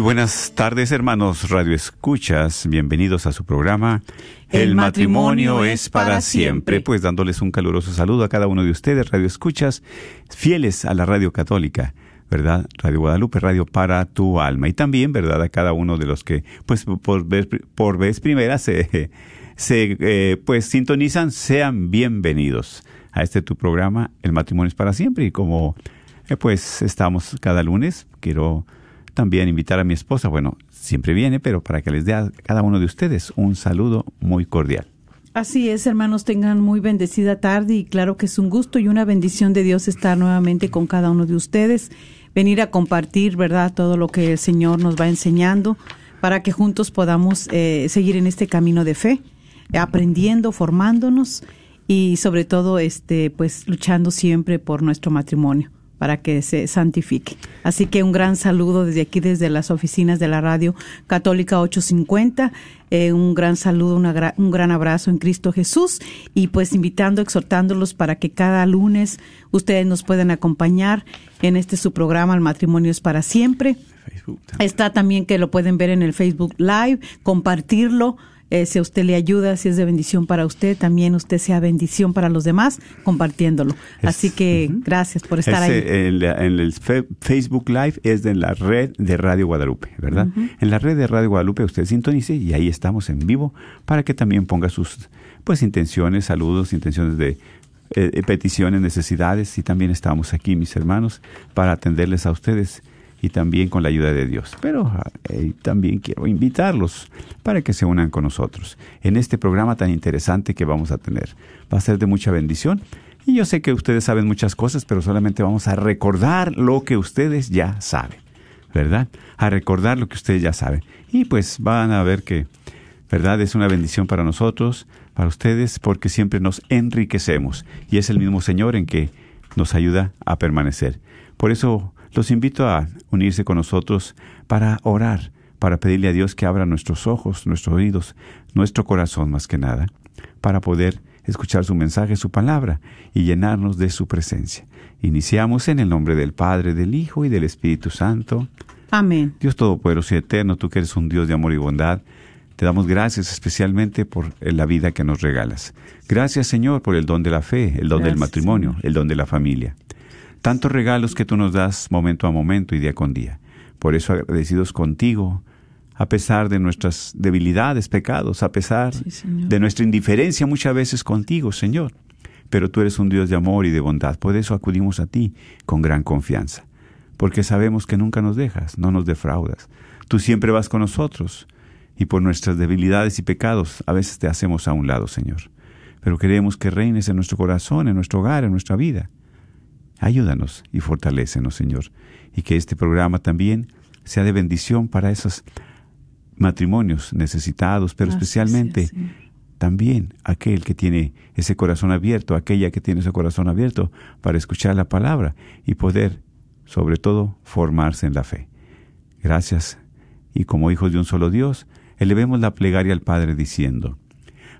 Muy buenas tardes, hermanos Radio Escuchas. Bienvenidos a su programa. El matrimonio es para siempre. Pues dándoles un caluroso saludo a cada uno de ustedes, Radio Escuchas, fieles a la radio católica. ¿Verdad? Radio Guadalupe, radio para tu alma. Y también, ¿verdad? A cada uno de los que, pues, por vez, por vez primera se, se eh, pues, sintonizan, sean bienvenidos a este tu programa, El matrimonio es para siempre. Y como, eh, pues, estamos cada lunes, quiero también invitar a mi esposa, bueno, siempre viene, pero para que les dé a cada uno de ustedes un saludo muy cordial. Así es, hermanos, tengan muy bendecida tarde y claro que es un gusto y una bendición de Dios estar nuevamente con cada uno de ustedes, venir a compartir, ¿verdad?, todo lo que el Señor nos va enseñando para que juntos podamos eh, seguir en este camino de fe, aprendiendo, formándonos y sobre todo, este, pues, luchando siempre por nuestro matrimonio para que se santifique. Así que un gran saludo desde aquí, desde las oficinas de la Radio Católica 850. Eh, un gran saludo, una gra- un gran abrazo en Cristo Jesús y pues invitando, exhortándolos para que cada lunes ustedes nos puedan acompañar en este su programa El matrimonio es para siempre. Está también que lo pueden ver en el Facebook Live, compartirlo. Eh, si a usted le ayuda, si es de bendición para usted, también usted sea bendición para los demás, compartiéndolo. Así que gracias por estar ahí. En, la- en el fe- Facebook Live es de la red de Radio Guadalupe, ¿verdad? En la red de Radio Guadalupe usted sintonice y ahí estamos en vivo para que también ponga sus pues intenciones, saludos, intenciones de eh, peticiones, necesidades y también estamos aquí, mis hermanos, para atenderles a ustedes y también con la ayuda de Dios. Pero eh, también quiero invitarlos para que se unan con nosotros en este programa tan interesante que vamos a tener. Va a ser de mucha bendición. Y yo sé que ustedes saben muchas cosas, pero solamente vamos a recordar lo que ustedes ya saben, ¿verdad? A recordar lo que ustedes ya saben. Y pues van a ver que, ¿verdad? Es una bendición para nosotros, para ustedes, porque siempre nos enriquecemos. Y es el mismo Señor en que nos ayuda a permanecer. Por eso los invito a unirse con nosotros para orar, para pedirle a Dios que abra nuestros ojos, nuestros oídos, nuestro corazón más que nada, para poder escuchar su mensaje, su palabra y llenarnos de su presencia. Iniciamos en el nombre del Padre, del Hijo y del Espíritu Santo. Amén. Dios Todopoderoso y Eterno, tú que eres un Dios de amor y bondad, te damos gracias especialmente por la vida que nos regalas. Gracias, Señor, por el don de la fe, el don del matrimonio, Señor. el don de la familia. Tantos regalos que tú nos das momento a momento y día con día. Por eso agradecidos contigo, a pesar de nuestras debilidades, pecados, a pesar Sí, de nuestra indiferencia muchas veces contigo, Señor. Pero tú eres un Dios de amor y de bondad. Por eso acudimos a ti con gran confianza. Porque sabemos que nunca nos dejas, no nos defraudas. Tú siempre vas con nosotros. Y por nuestras debilidades y pecados a veces te hacemos a un lado, Señor. Pero queremos que reines en nuestro corazón, en nuestro hogar, en nuestra vida. Ayúdanos y fortalécenos, Señor. Y que este programa también sea de bendición para esos matrimonios necesitados, pero especialmente también aquel que tiene ese corazón abierto, aquella que tiene ese corazón abierto para escuchar la palabra y poder, sobre todo, formarse en la fe. Gracias. Y como hijos de un solo Dios, elevemos la plegaria al Padre diciendo,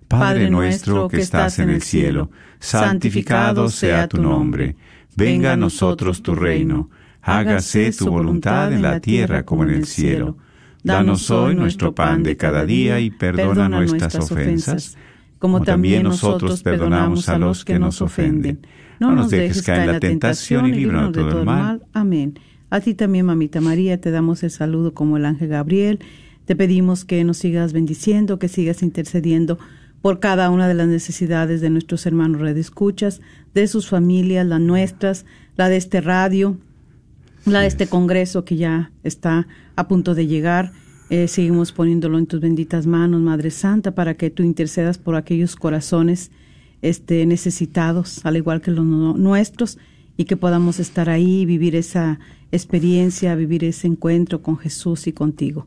Padre nuestro que estás en el cielo, santificado sea tu nombre, venga a nosotros tu reino, hágase tu voluntad en la tierra como en el cielo. Danos hoy nuestro pan de cada día y perdona nuestras ofensas, como también nosotros perdonamos a los que nos ofenden. No nos dejes caer en la tentación y líbranos de todo el mal. Amén. A ti también, mamita María, te damos el saludo como el ángel Gabriel. Te pedimos que nos sigas bendiciendo, que sigas intercediendo por cada una de las necesidades de nuestros hermanos redescuchas, de sus familias, las nuestras, la de este radio, la de este congreso que ya está a punto de llegar. Eh, seguimos poniéndolo en tus benditas manos, Madre Santa, para que tú intercedas por aquellos corazones este, necesitados, al igual que los nuestros, y que podamos estar ahí, vivir esa experiencia, vivir ese encuentro con Jesús y contigo.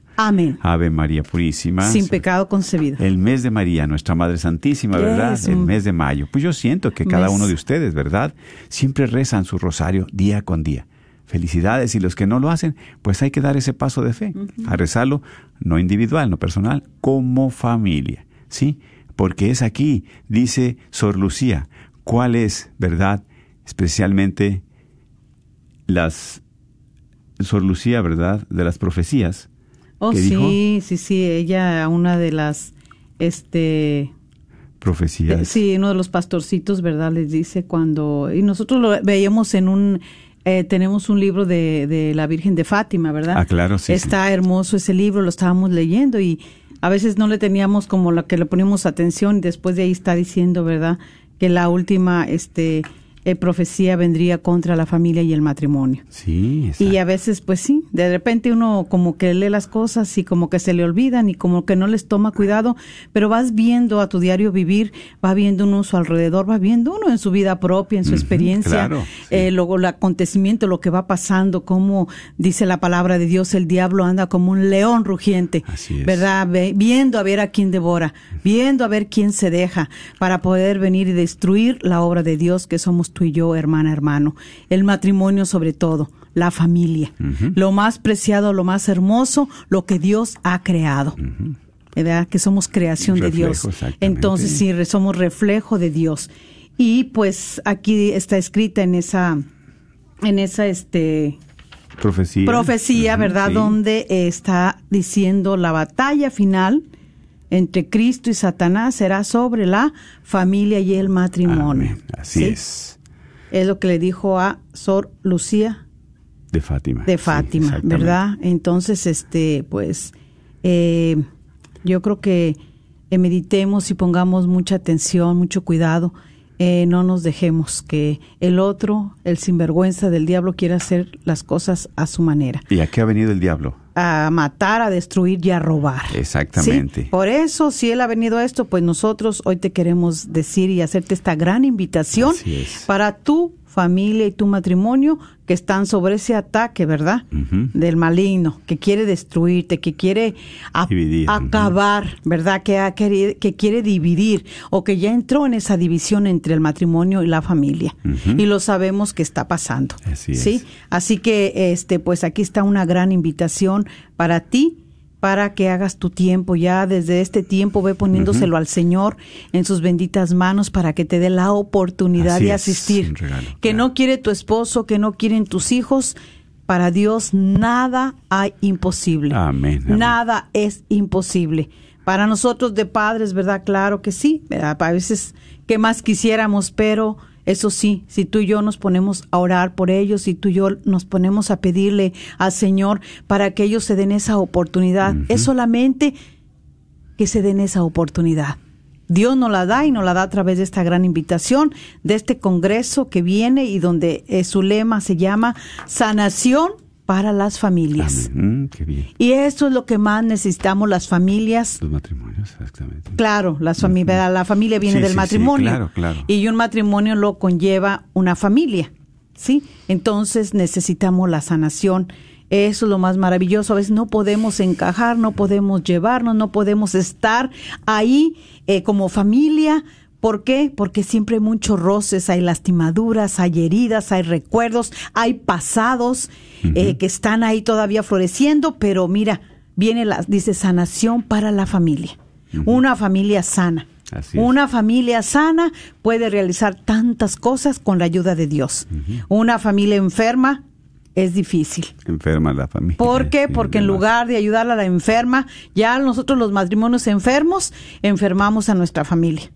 Amén. Ave María Purísima. Sin pecado concebido. El mes de María, nuestra Madre Santísima, ¿verdad? El mes de mayo. Pues yo siento que cada uno de ustedes, ¿verdad? Siempre rezan su rosario día con día. Felicidades y los que no lo hacen, pues hay que dar ese paso de fe, a rezarlo no individual, no personal, como familia, ¿sí? Porque es aquí, dice Sor Lucía, cuál es, ¿verdad? Especialmente las Sor Lucía, ¿verdad? De las profecías, Oh, sí, sí, sí, ella, una de las, este... Profecías. sí, uno de los pastorcitos, ¿verdad? Les dice cuando... Y nosotros lo veíamos en un... Eh, tenemos un libro de, de, la Virgen de Fátima, ¿verdad? Ah, claro, sí. Está hermoso ese libro, lo estábamos leyendo y a veces no le teníamos como la que le ponemos atención y después de ahí está diciendo, ¿verdad? Que la última, este, eh, profecía vendría contra la familia y el matrimonio. Sí, Y a veces, pues sí, de repente uno como que lee las cosas y como que se le olvidan y como que no les toma cuidado, pero vas viendo a tu diario vivir, va viendo uno a su alrededor, va viendo uno en su vida propia, en su experiencia, eh, luego el acontecimiento, lo que va pasando, como dice la palabra de Dios, el diablo anda como un león rugiente, ¿verdad? viendo a ver a quién devora, viendo a ver quién se deja para poder venir y destruir la obra de Dios que somos tú y yo, hermana, hermano. El matrimonio sobre todo, la familia. Lo más preciado, lo más hermoso, lo que Dios ha creado. ¿Verdad? Que somos creación de Dios. Entonces, sí, somos reflejo de Dios. Y pues aquí está escrita en esa, en esa, este, profecía, profecía ¿verdad? Donde está diciendo la batalla final entre Cristo y Satanás será sobre la familia y el matrimonio. Así es. Es lo que le dijo a Sor Lucía. De Fátima. De Fátima, ¿verdad? Entonces, este, pues, eh, yo creo que meditemos y pongamos mucha atención, mucho cuidado. Eh, no nos dejemos que el otro, el sinvergüenza del diablo, quiera hacer las cosas a su manera. ¿Y a qué ha venido el diablo? A matar, a destruir y a robar. Exactamente. Por eso, si Él ha venido a esto, pues nosotros hoy te queremos decir y hacerte esta gran invitación para tu familia y tu matrimonio que están sobre ese ataque, ¿verdad? Del maligno, que quiere destruirte, que quiere acabar, ¿verdad? Que, que quiere dividir o que ya entró en esa división entre el matrimonio y la familia. Y lo sabemos que está pasando. Así ¿sí? Así que, este, pues aquí está una gran invitación para ti para que hagas tu tiempo. Ya desde este tiempo ve poniéndoselo al Señor en sus benditas manos para que te dé la oportunidad de asistir. que no quiere tu esposo, que no quieren tus hijos. Para Dios nada hay imposible. Amén, Nada es imposible. Para nosotros de padres, ¿verdad? Claro que sí. A veces, ¿qué más quisiéramos? Pero eso sí, si tú y yo nos ponemos a orar por ellos, si tú y yo nos ponemos a pedirle al Señor para que ellos se den esa oportunidad, es solamente que se den esa oportunidad. Dios nos la da y nos la da a través de esta gran invitación, de este congreso que viene y donde eh, su lema se llama Sanación para las familias. Mm, qué bien. Y eso es lo que más necesitamos las familias. Los matrimonios, exactamente. Claro, las familia, la familia viene Sí, del sí, sí, matrimonio. claro, claro. Y un matrimonio lo conlleva una familia. ¿Sí? Entonces necesitamos la sanación. Eso es lo más maravilloso. A veces no podemos encajar, no podemos llevarnos, no podemos estar ahí eh, como familia. ¿Por qué? Porque siempre hay muchos roces, hay lastimaduras, hay heridas, hay recuerdos, hay pasados eh, que están ahí todavía floreciendo, pero mira, viene la, dice sanación para la familia. Una familia sana. Así. Una familia sana puede realizar tantas cosas con la ayuda de Dios. Una familia enferma es difícil. Enferma la familia. ¿Por qué? Sí, Porque en lugar de ayudar a la enferma, ya nosotros los matrimonios enfermos enfermamos a nuestra familia.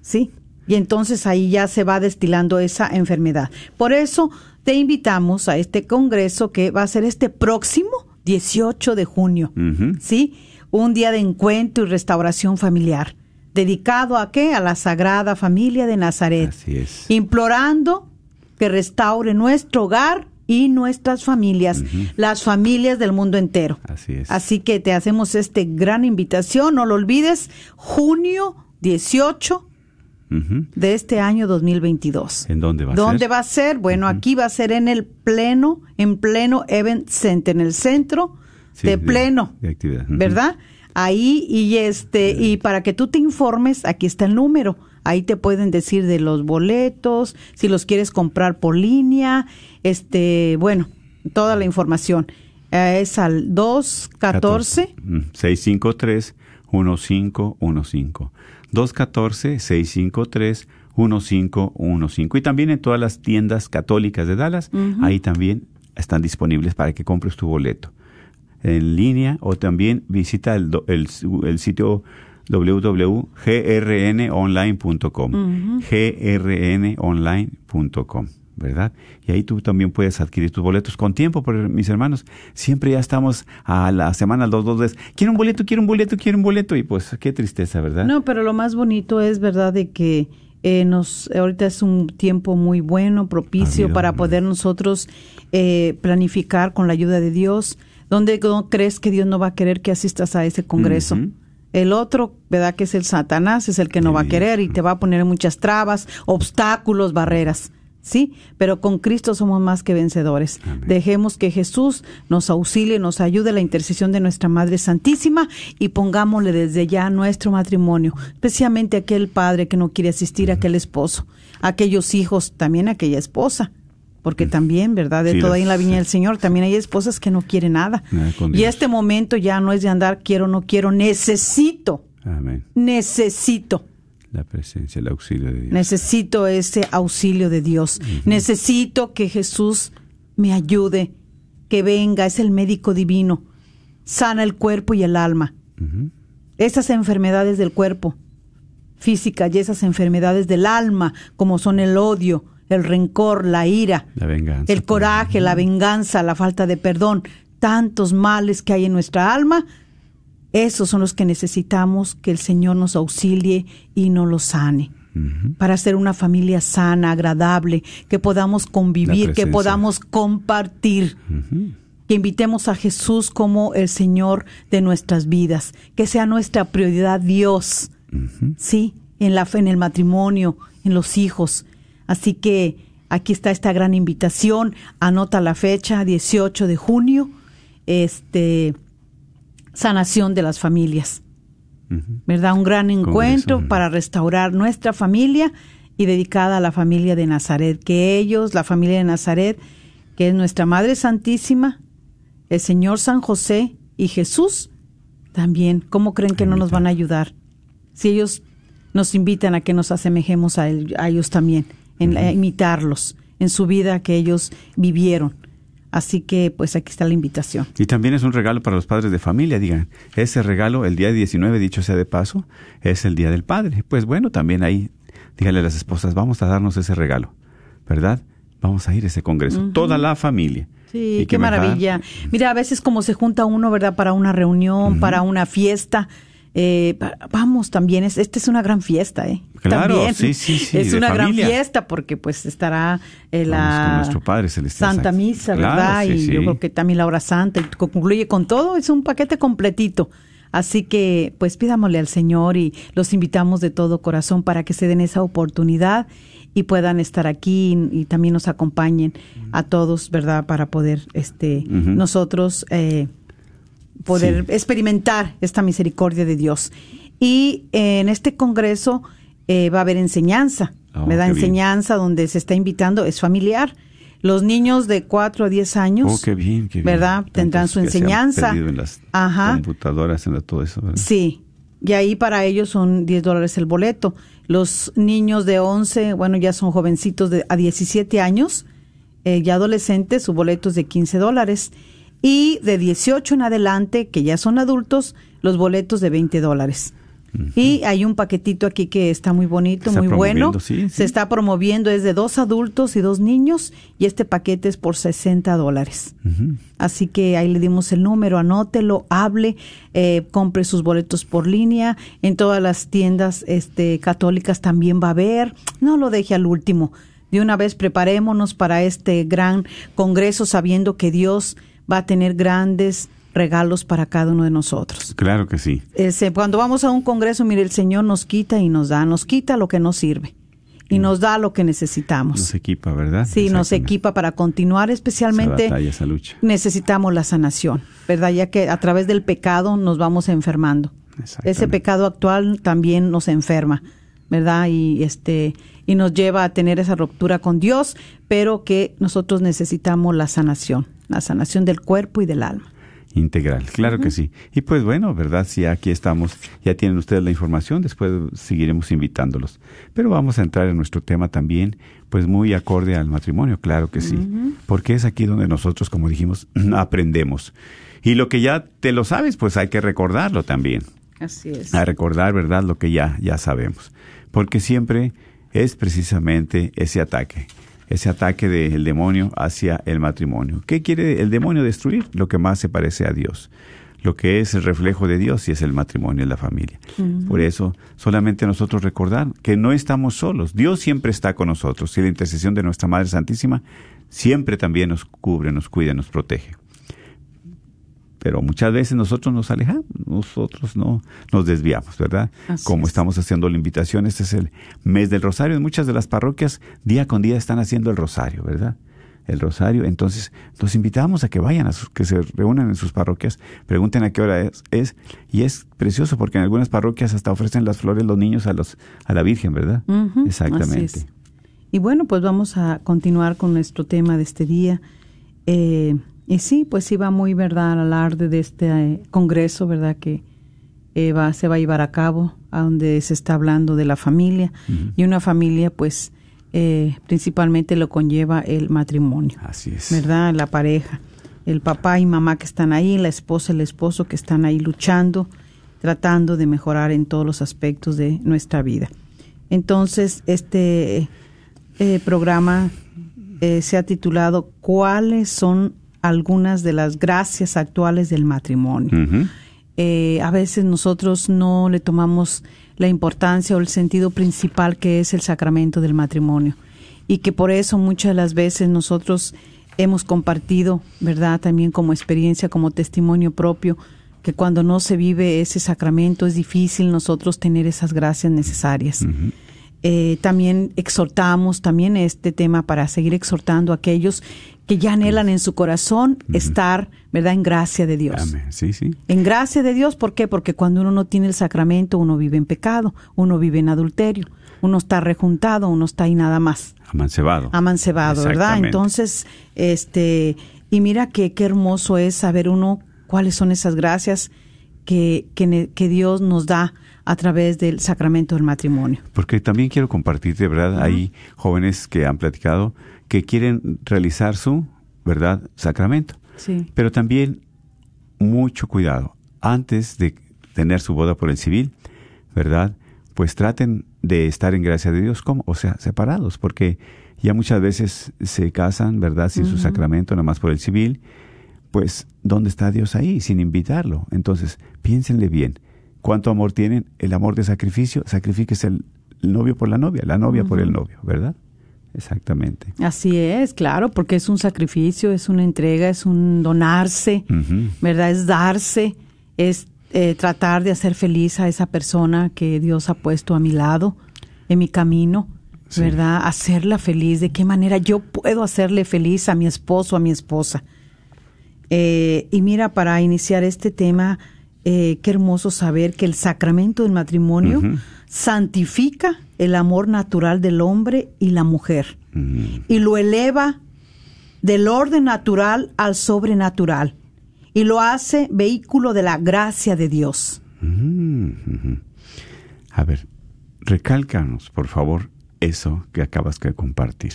¿Sí? Y entonces ahí ya se va destilando esa enfermedad. Por eso te invitamos a este congreso que va a ser este próximo 18 de junio. ¿Sí? Un día de encuentro y restauración familiar. ¿Dedicado a qué? A la Sagrada Familia de Nazaret. Así es. Implorando que restaure nuestro hogar y nuestras familias, las familias del mundo entero. Así es. Así que te hacemos esta gran invitación, no lo olvides, junio 18 Ujú. de este año 2022. ¿En dónde va a ¿Dónde ser? va a ser? Bueno, aquí va a ser en el pleno, en pleno Event Center, en el centro Sí, de de- pleno, de actividad. Ujú. ¿verdad? Ahí y este y para que tú te informes, aquí está el número. Ahí te pueden decir de los boletos, si los quieres comprar por línea, este, bueno, toda la información. Eh, es al 214 Mm, 653-1515. 214-653-1515. Y también en todas las tiendas católicas de Dallas, ahí también están disponibles para que compres tu boleto. En línea o también visita el, el sitio www.grnonline.com. grnonline.com. ¿Verdad? Y ahí tú también puedes adquirir tus boletos con tiempo, porque mis hermanos, siempre ya estamos a la semana, dos, dos veces. Quiero un boleto, quiero un boleto, quiero un boleto. Y pues, qué tristeza, ¿verdad? No, pero lo más bonito es, ¿verdad?, de que eh, nos ahorita es un tiempo muy bueno, propicio para poder nosotros eh, planificar con la ayuda de Dios. ¿Dónde crees que Dios no va a querer que asistas a ese congreso? El otro, ¿verdad? Que es el Satanás, es el que no va a querer y te va a poner muchas trabas, obstáculos, barreras. ¿Sí? Pero con Cristo somos más que vencedores. Amén. Dejemos que Jesús nos auxilie, nos ayude a la intercesión de nuestra Madre Santísima y pongámosle desde ya nuestro matrimonio, especialmente aquel padre que no quiere asistir, aquel esposo, aquellos hijos, también aquella esposa. Porque también, ¿verdad? De Sí, todo ahí en la viña del Señor, también hay esposas que no quieren nada. Y este momento ya no es de andar quiero, no quiero, necesito, Amén. necesito. La presencia, el auxilio de Dios. Necesito ese auxilio de Dios. Necesito que Jesús me ayude, que venga, es el médico divino. Sana el cuerpo y el alma. Esas enfermedades del cuerpo físicas y esas enfermedades del alma, como son el odio, el rencor, la ira, La venganza. el coraje, la venganza, la falta de perdón, tantos males que hay en nuestra alma, esos son los que necesitamos que el Señor nos auxilie y nos los sane. Para ser una familia sana, agradable, que podamos convivir, que podamos compartir, que invitemos a Jesús como el Señor de nuestras vidas, que sea nuestra prioridad Dios, sí, en la fe, en el matrimonio, en los hijos. Así que aquí está esta gran invitación. Anota la fecha, 18 de junio, este sanación de las familias. ¿Verdad? Un gran encuentro para restaurar nuestra familia y dedicada a la familia de Nazaret. Que ellos, la familia de Nazaret, que es nuestra Madre Santísima, el Señor San José y Jesús, también, ¿cómo creen que no nos van a ayudar? Si ellos nos invitan a que nos asemejemos a, él- a ellos también, en, a imitarlos en su vida que ellos vivieron. Así que, pues aquí está la invitación. Y también es un regalo para los padres de familia, digan. Ese regalo, el día 19, dicho sea de paso, es el Día del Padre. Pues bueno, también ahí, dígale a las esposas, vamos a darnos ese regalo, ¿verdad? Vamos a ir a ese congreso, toda la familia. Sí, Y qué mejor- maravilla. Mira, a veces como se junta uno, ¿verdad? Para una reunión, para una fiesta, eh, vamos también, es, esta es una gran fiesta, ¿eh? Claro, también. sí, sí, sí. Es una gran fiesta porque pues estará eh, la nuestro Padre Celestial. Santa Misa, Claro, ¿verdad? sí, y sí. yo creo que también la hora santa y concluye con todo, es un paquete completito. Así que pues pidámosle al Señor y los invitamos de todo corazón para que se den esa oportunidad y puedan estar aquí y, y también nos acompañen a todos, ¿verdad? Para poder este nosotros eh, poder Sí. experimentar esta misericordia de Dios. Y eh, en este congreso eh, va a haber enseñanza, Oh, ¿verdad? qué bien. Enseñanza donde se está invitando, es familiar. Los niños de 4 a 10 años, Oh, qué bien, qué bien. ¿verdad? Tendrán Tantos su se han enseñanza. en las Ajá. computadoras, en la- todo eso. ¿verdad? Sí, y ahí para ellos son 10 dólares el boleto. Los niños de 11, bueno, ya son jovencitos de a 17 años, eh, ya adolescentes, su boleto es de 15 dólares. Y de 18 en adelante, que ya son adultos, los boletos de 20 dólares. Y hay un paquetito aquí que está muy bonito, Está muy bueno. sí. Se está promoviendo, es de dos adultos y dos niños, y este paquete es por 60 dólares. Así que ahí le dimos el número, anótelo, hable, eh, compre sus boletos por línea. En todas las tiendas este, católicas también va a haber. No lo deje al último. De una vez preparémonos para este gran congreso sabiendo que Dios va a tener grandes regalos para cada uno de nosotros. Claro que sí. Ese, cuando vamos a un congreso, mire, el Señor nos quita y nos da, nos quita lo que nos sirve y nos da lo que necesitamos. Nos equipa, ¿verdad? Sí, nos equipa para continuar, especialmente Esa batalla, esa lucha. necesitamos la sanación, ¿verdad? Ya que a través del pecado nos vamos enfermando. Ese pecado actual también nos enferma, ¿verdad? Y este y nos lleva a tener esa ruptura con Dios, pero que nosotros necesitamos la sanación, la sanación del cuerpo y del alma. Integral, claro que sí. Y pues bueno, ¿verdad? Si aquí estamos, ya tienen ustedes la información, después seguiremos invitándolos. Pero vamos a entrar en nuestro tema también, pues muy acorde al matrimonio, claro que sí. Porque es aquí donde nosotros, como dijimos, aprendemos. Y lo que ya te lo sabes, pues hay que recordarlo también. Así es. A recordar, ¿verdad? Lo que ya, ya sabemos. Porque siempre es precisamente ese ataque ese ataque del demonio hacia el matrimonio. ¿Qué quiere el demonio destruir? Lo que más se parece a Dios, lo que es el reflejo de Dios y es el matrimonio, es la familia. Por eso, solamente nosotros recordar que no estamos solos, Dios siempre está con nosotros y la intercesión de nuestra Madre Santísima siempre también nos cubre, nos cuida, nos protege. Pero muchas veces nosotros nos alejamos, nosotros no nos desviamos, ¿verdad? Así Como es. estamos haciendo la invitación, este es el mes del rosario. En muchas de las parroquias, día con día, están haciendo el rosario, ¿verdad? El rosario. Entonces, los invitamos a que vayan, a sus- que se reúnan en sus parroquias, pregunten a qué hora es, es. Y es precioso porque en algunas parroquias hasta ofrecen las flores los niños a, los, a la Virgen, ¿verdad? Ujú, Exactamente. así es. Y bueno, pues vamos a continuar con nuestro tema de este día. Eh, y sí, pues va muy, ¿verdad?, al alarde de este eh, congreso, ¿verdad?, que eh, va, se va a llevar a cabo, a donde se está hablando de la familia. Y una familia, pues, eh, principalmente lo conlleva el matrimonio. Así es. ¿verdad? La pareja, el papá y mamá que están ahí, la esposa y el esposo que están ahí luchando, tratando de mejorar en todos los aspectos de nuestra vida. Entonces, este programa eh, se ha titulado ¿Cuáles son algunas de las gracias actuales del matrimonio? Eh, a veces nosotros no le tomamos la importancia o el sentido principal que es el sacramento del matrimonio y que por eso muchas de las veces nosotros hemos compartido, ¿verdad? También como experiencia, como testimonio propio, que cuando no se vive ese sacramento es difícil nosotros tener esas gracias necesarias. Eh, también exhortamos también este tema para seguir exhortando a aquellos que ya anhelan en su corazón estar, ¿verdad?, en gracia de Dios. Amén. Sí, sí. En gracia de Dios, ¿por qué? Porque cuando uno no tiene el sacramento, uno vive en pecado, uno vive en adulterio, uno está rejuntado, uno está ahí nada más, Amancebado. amancebado, ¿verdad? Entonces, este, y mira que qué hermoso es saber uno cuáles son esas gracias que, que, que Dios nos da a través del sacramento del matrimonio. Porque también quiero compartir, de verdad, hay jóvenes que han platicado que quieren realizar su, ¿verdad?, sacramento. Sí. Pero también mucho cuidado. Antes de tener su boda por el civil, ¿verdad? Pues traten de estar en gracia de Dios, como, o sea, separados, porque ya muchas veces se casan, ¿verdad? Sin su sacramento, nada más por el civil. Pues, ¿dónde está Dios ahí? Sin invitarlo. Entonces, piénsenle bien. ¿Cuánto amor tienen? El amor de sacrificio. Sacrifíquese el, el novio por la novia, la novia por el novio, ¿verdad? Exactamente. Así es, claro, porque es un sacrificio, es una entrega, es un donarse. ¿verdad? Es darse, es eh, tratar de hacer feliz a esa persona que Dios ha puesto a mi lado, en mi camino, Sí. ¿verdad? Hacerla feliz. ¿De qué manera yo puedo hacerle feliz a mi esposo, a mi esposa? Eh, y mira, para iniciar este tema, eh, qué hermoso saber que el sacramento del matrimonio santifica el amor natural del hombre y la mujer Mm. y lo eleva del orden natural al sobrenatural y lo hace vehículo de la gracia de Dios. Mm. A ver, recálcanos, por favor, eso que acabas de compartir.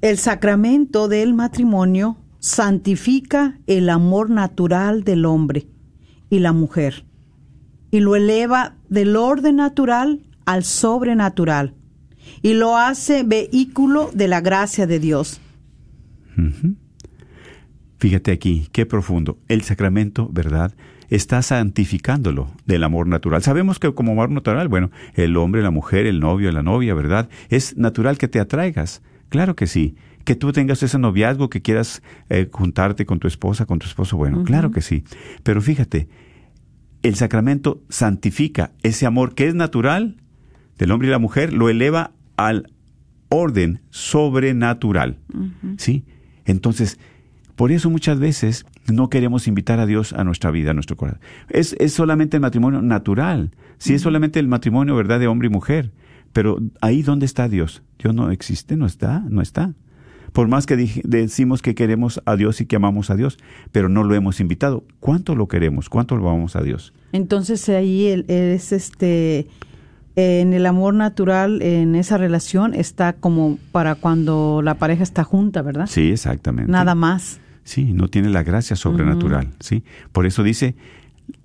El sacramento del matrimonio santifica el amor natural del hombre y la mujer y lo eleva del orden natural al sobrenatural y lo hace vehículo de la gracia de Dios. Fíjate aquí, qué profundo. El sacramento, ¿verdad? Está santificándolo del amor natural. Sabemos que como amor natural, bueno, el hombre, la mujer, el novio, la novia, ¿verdad? Es natural que te atraigas. Claro que sí. Que tú tengas ese noviazgo, que quieras eh, juntarte con tu esposa, con tu esposo, bueno, claro que sí. Pero fíjate, el sacramento santifica ese amor que es natural del hombre y la mujer, lo eleva al orden sobrenatural. ¿Sí? Entonces, por eso muchas veces no queremos invitar a Dios a nuestra vida, a nuestro corazón. Es, es solamente el matrimonio natural. Sí, es solamente el matrimonio, ¿verdad?, de hombre y mujer. Pero ahí, ¿dónde está Dios? Dios no existe, no está, no está. Por más que decimos que queremos a Dios y que amamos a Dios, pero no lo hemos invitado. ¿Cuánto lo queremos? ¿Cuánto lo amamos a Dios? Entonces ahí es este en el amor natural en esa relación está como para cuando la pareja está junta, ¿verdad? Sí, exactamente. Nada más. Sí, no tiene la gracia sobrenatural, ¿sí? Por eso dice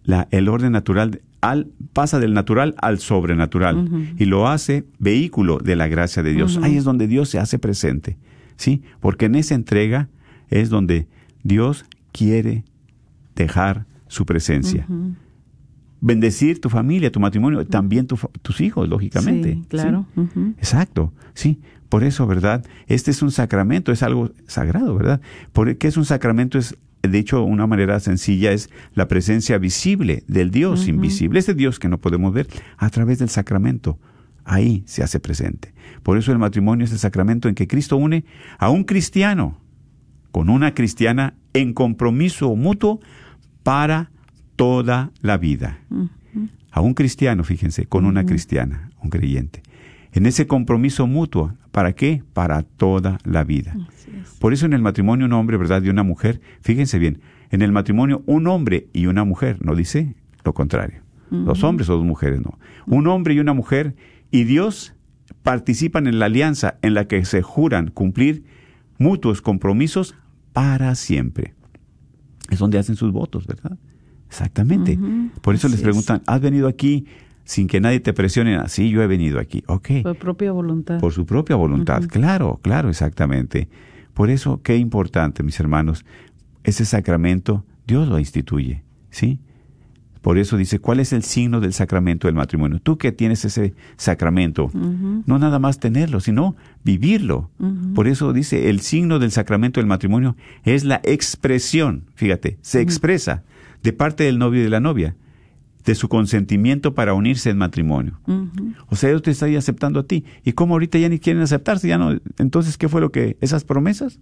la, el orden natural al, pasa del natural al sobrenatural y lo hace vehículo de la gracia de Dios. Ahí es donde Dios se hace presente, ¿sí? Porque en esa entrega es donde Dios quiere dejar su presencia. Bendecir tu familia, tu matrimonio, también tu tus hijos, lógicamente. Sí, claro. Exacto, sí. Por eso, ¿verdad? Este es un sacramento, es algo sagrado, ¿verdad? Porque es un sacramento, es, de hecho, una manera sencilla es la presencia visible del Dios invisible, ese Dios que no podemos ver a través del sacramento. Ahí se hace presente. Por eso el matrimonio es el sacramento en que Cristo une a un cristiano con una cristiana en compromiso mutuo para toda la vida. A un cristiano, fíjense, con una cristiana, un creyente. En ese compromiso mutuo, ¿para qué? Para toda la vida. Por eso en el matrimonio un hombre, ¿verdad? Y una mujer, fíjense bien, en el matrimonio un hombre y una mujer, no dice lo contrario. Los hombres o dos mujeres, no. Un hombre y una mujer y Dios participan en la alianza en la que se juran cumplir mutuos compromisos para siempre. Es donde hacen sus votos, ¿verdad? Exactamente. Por eso Así les es. preguntan, ¿has venido aquí sin que nadie te presione? Así yo he venido aquí. Ok. Por propia voluntad. Por su propia voluntad. Claro, claro, exactamente. Por eso, qué importante, mis hermanos, ese sacramento Dios lo instituye, ¿sí? Por eso dice, ¿cuál es el signo del sacramento del matrimonio? Tú que tienes ese sacramento, no nada más tenerlo, sino vivirlo. Por eso dice, el signo del sacramento del matrimonio es la expresión, fíjate, se expresa de parte del novio y de la novia, de su consentimiento para unirse en matrimonio. O sea, Dios te está ahí aceptando a ti. ¿Y cómo ahorita ya ni quieren aceptarse? Ya no. Entonces, ¿qué fue lo que? ¿Esas promesas?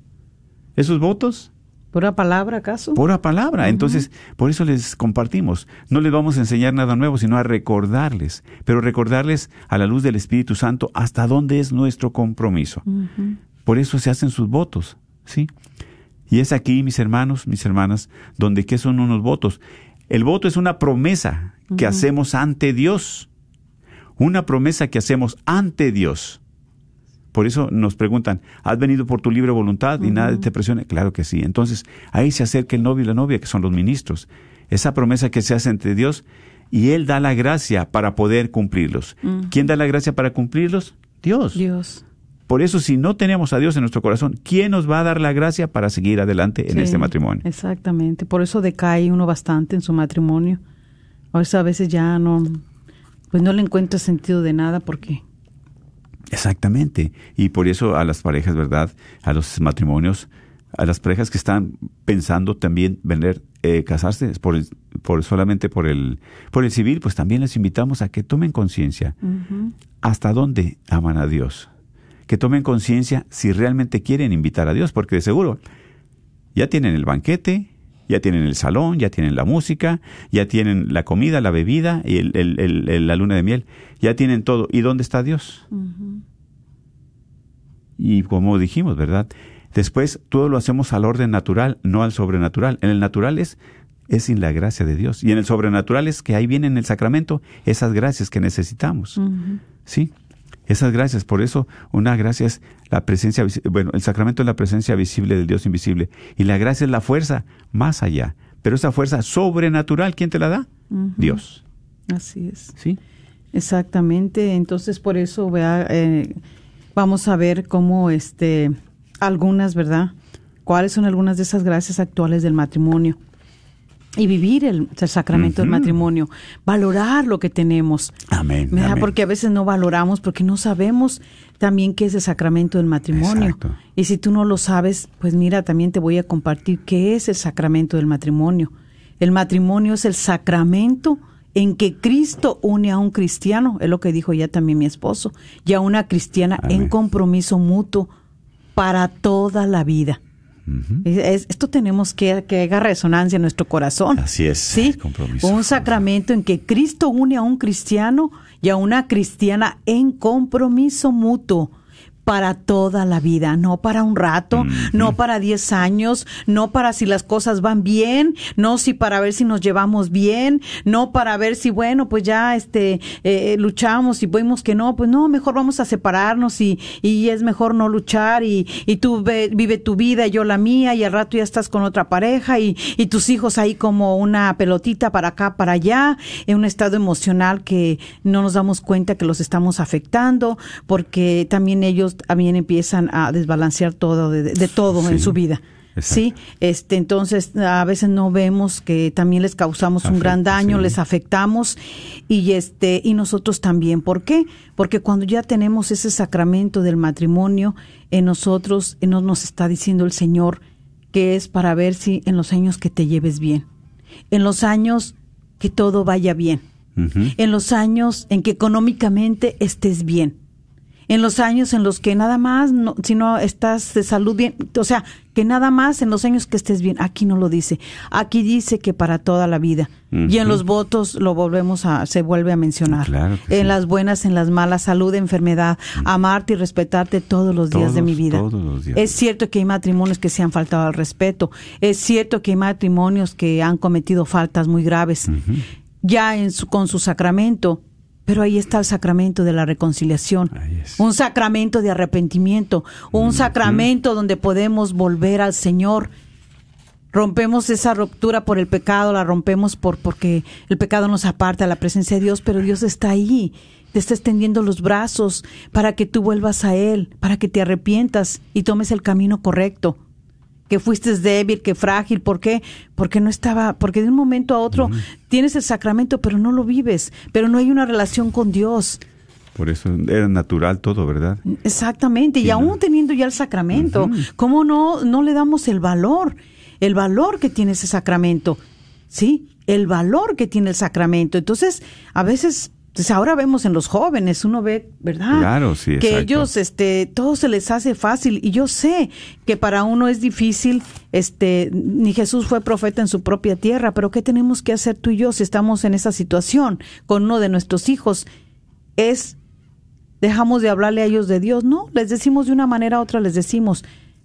¿Esos votos? ¿Pura palabra acaso? Pura palabra. Entonces, por eso les compartimos. No les vamos a enseñar nada nuevo, sino a recordarles. Pero recordarles a la luz del Espíritu Santo hasta dónde es nuestro compromiso. Por eso se hacen sus votos, ¿sí? Y es aquí, mis hermanos, mis hermanas, donde ¿qué son unos votos? El voto es una promesa que hacemos ante Dios. Una promesa que hacemos ante Dios. Por eso nos preguntan, ¿has venido por tu libre voluntad y nadie te presiona? Claro que sí. Entonces, ahí se acerca el novio y la novia, que son los ministros. Esa promesa que se hace entre Dios y Él da la gracia para poder cumplirlos. ¿Quién da la gracia para cumplirlos? Dios. Dios. Por eso, si no tenemos a Dios en nuestro corazón, ¿quién nos va a dar la gracia para seguir adelante en Sí, este matrimonio? Exactamente. Por eso decae uno bastante en su matrimonio. O eso a veces ya no, pues no le encuentro sentido de nada porque Exactamente. Y por eso a las parejas, ¿verdad? A los matrimonios, a las parejas que están pensando también venir eh, casarse por, el- por solamente por el por el civil, pues también les invitamos a que tomen conciencia hasta dónde aman a Dios. Que tomen conciencia si realmente quieren invitar a Dios, porque de seguro ya tienen el banquete, ya tienen el salón, ya tienen la música, ya tienen la comida, la bebida y el- el- el- la luna de miel, ya tienen todo. ¿Y dónde está Dios? Y como dijimos, ¿verdad? Después todo lo hacemos al orden natural, no al sobrenatural. En el natural es, es sin la gracia de Dios. Y en el sobrenatural es que ahí viene en el sacramento esas gracias que necesitamos. ¿Sí? Esas gracias. Por eso una gracia es la presencia, bueno, el sacramento es la presencia visible del Dios invisible. Y la gracia es la fuerza más allá. Pero esa fuerza sobrenatural, ¿quién te la da? Dios. así es. ¿Sí? Exactamente, entonces por eso vea, eh, vamos a ver cómo este algunas, ¿verdad? ¿Cuáles son algunas de esas gracias actuales del matrimonio? Y vivir el, el sacramento del matrimonio, valorar lo que tenemos. Amén. Porque a veces no valoramos porque no sabemos también qué es el sacramento del matrimonio. Exacto. Y si tú no lo sabes, pues mira, también te voy a compartir qué es el sacramento del matrimonio. El matrimonio es el sacramento en que Cristo une a un cristiano, es lo que dijo ya también mi esposo, y a una cristiana Amén. en compromiso mutuo para toda la vida. Es- es- esto tenemos que que haga resonancia en nuestro corazón. Así es, Sí, compromiso. un sacramento en que Cristo une a un cristiano y a una cristiana en compromiso mutuo para toda la vida, no para un rato, no para 10 años, no para si las cosas van bien, no si para ver si nos llevamos bien, no para ver si bueno, pues ya este eh, luchamos y vemos que no, pues no, mejor vamos a separarnos y, y es mejor no luchar y, y tú ve- vive tu vida y yo la mía y al rato ya estás con otra pareja y, y tus hijos ahí como una pelotita para acá, para allá, en un estado emocional que no nos damos cuenta que los estamos afectando porque también ellos también empiezan a desbalancear todo de, de todo en su vida. exacto. Sí, este, entonces a veces no vemos que también les causamos un gran daño, sí. les afectamos y este y nosotros también. ¿Por qué? Porque cuando ya tenemos ese sacramento del matrimonio en nosotros, eh, nos, está diciendo el Señor que es para ver si en los años que te lleves bien, en los años que todo vaya bien, en los años en que económicamente estés bien, en los años en los que nada más, no, si no estás de salud bien, o sea, que nada más en los años que estés bien, aquí no lo dice, aquí dice que para toda la vida. Y en los votos lo volvemos a, se vuelve a mencionar. Claro en sí. las buenas, en las malas, salud, enfermedad, amarte y respetarte todos los días de mi vida. todos los días. Es cierto que hay matrimonios que se han faltado al respeto, es cierto que hay matrimonios que han cometido faltas muy graves, ya en su, con su sacramento, pero ahí está el sacramento de la reconciliación, un sacramento de arrepentimiento, un sacramento donde podemos volver al Señor. Rompemos esa ruptura por el pecado, la rompemos por porque el pecado nos aparta de la presencia de Dios, pero Dios está ahí, te está extendiendo los brazos para que tú vuelvas a Él, para que te arrepientas y tomes el camino correcto. Que fuiste débil, que frágil, ¿por qué? Porque no estaba, porque de un momento a otro tienes el sacramento, pero no lo vives, pero no hay una relación con Dios. Por eso era natural todo, ¿verdad? Exactamente, y Sí, aún ¿no? teniendo ya el sacramento, ¿cómo no, no le damos el valor? El valor que tiene ese sacramento, ¿sí? El valor que tiene el sacramento. Entonces, a veces, pues ahora vemos en los jóvenes, uno ve, ¿verdad? Claro, sí, Que exacto. ellos, este, todo se les hace fácil, y yo sé que para uno es difícil, este, ni Jesús fue profeta en su propia tierra, pero ¿qué tenemos que hacer tú y yo si estamos en esa situación con uno de nuestros hijos? Es dejamos de hablarle a ellos de Dios. No, les decimos de una manera u otra, les decimos,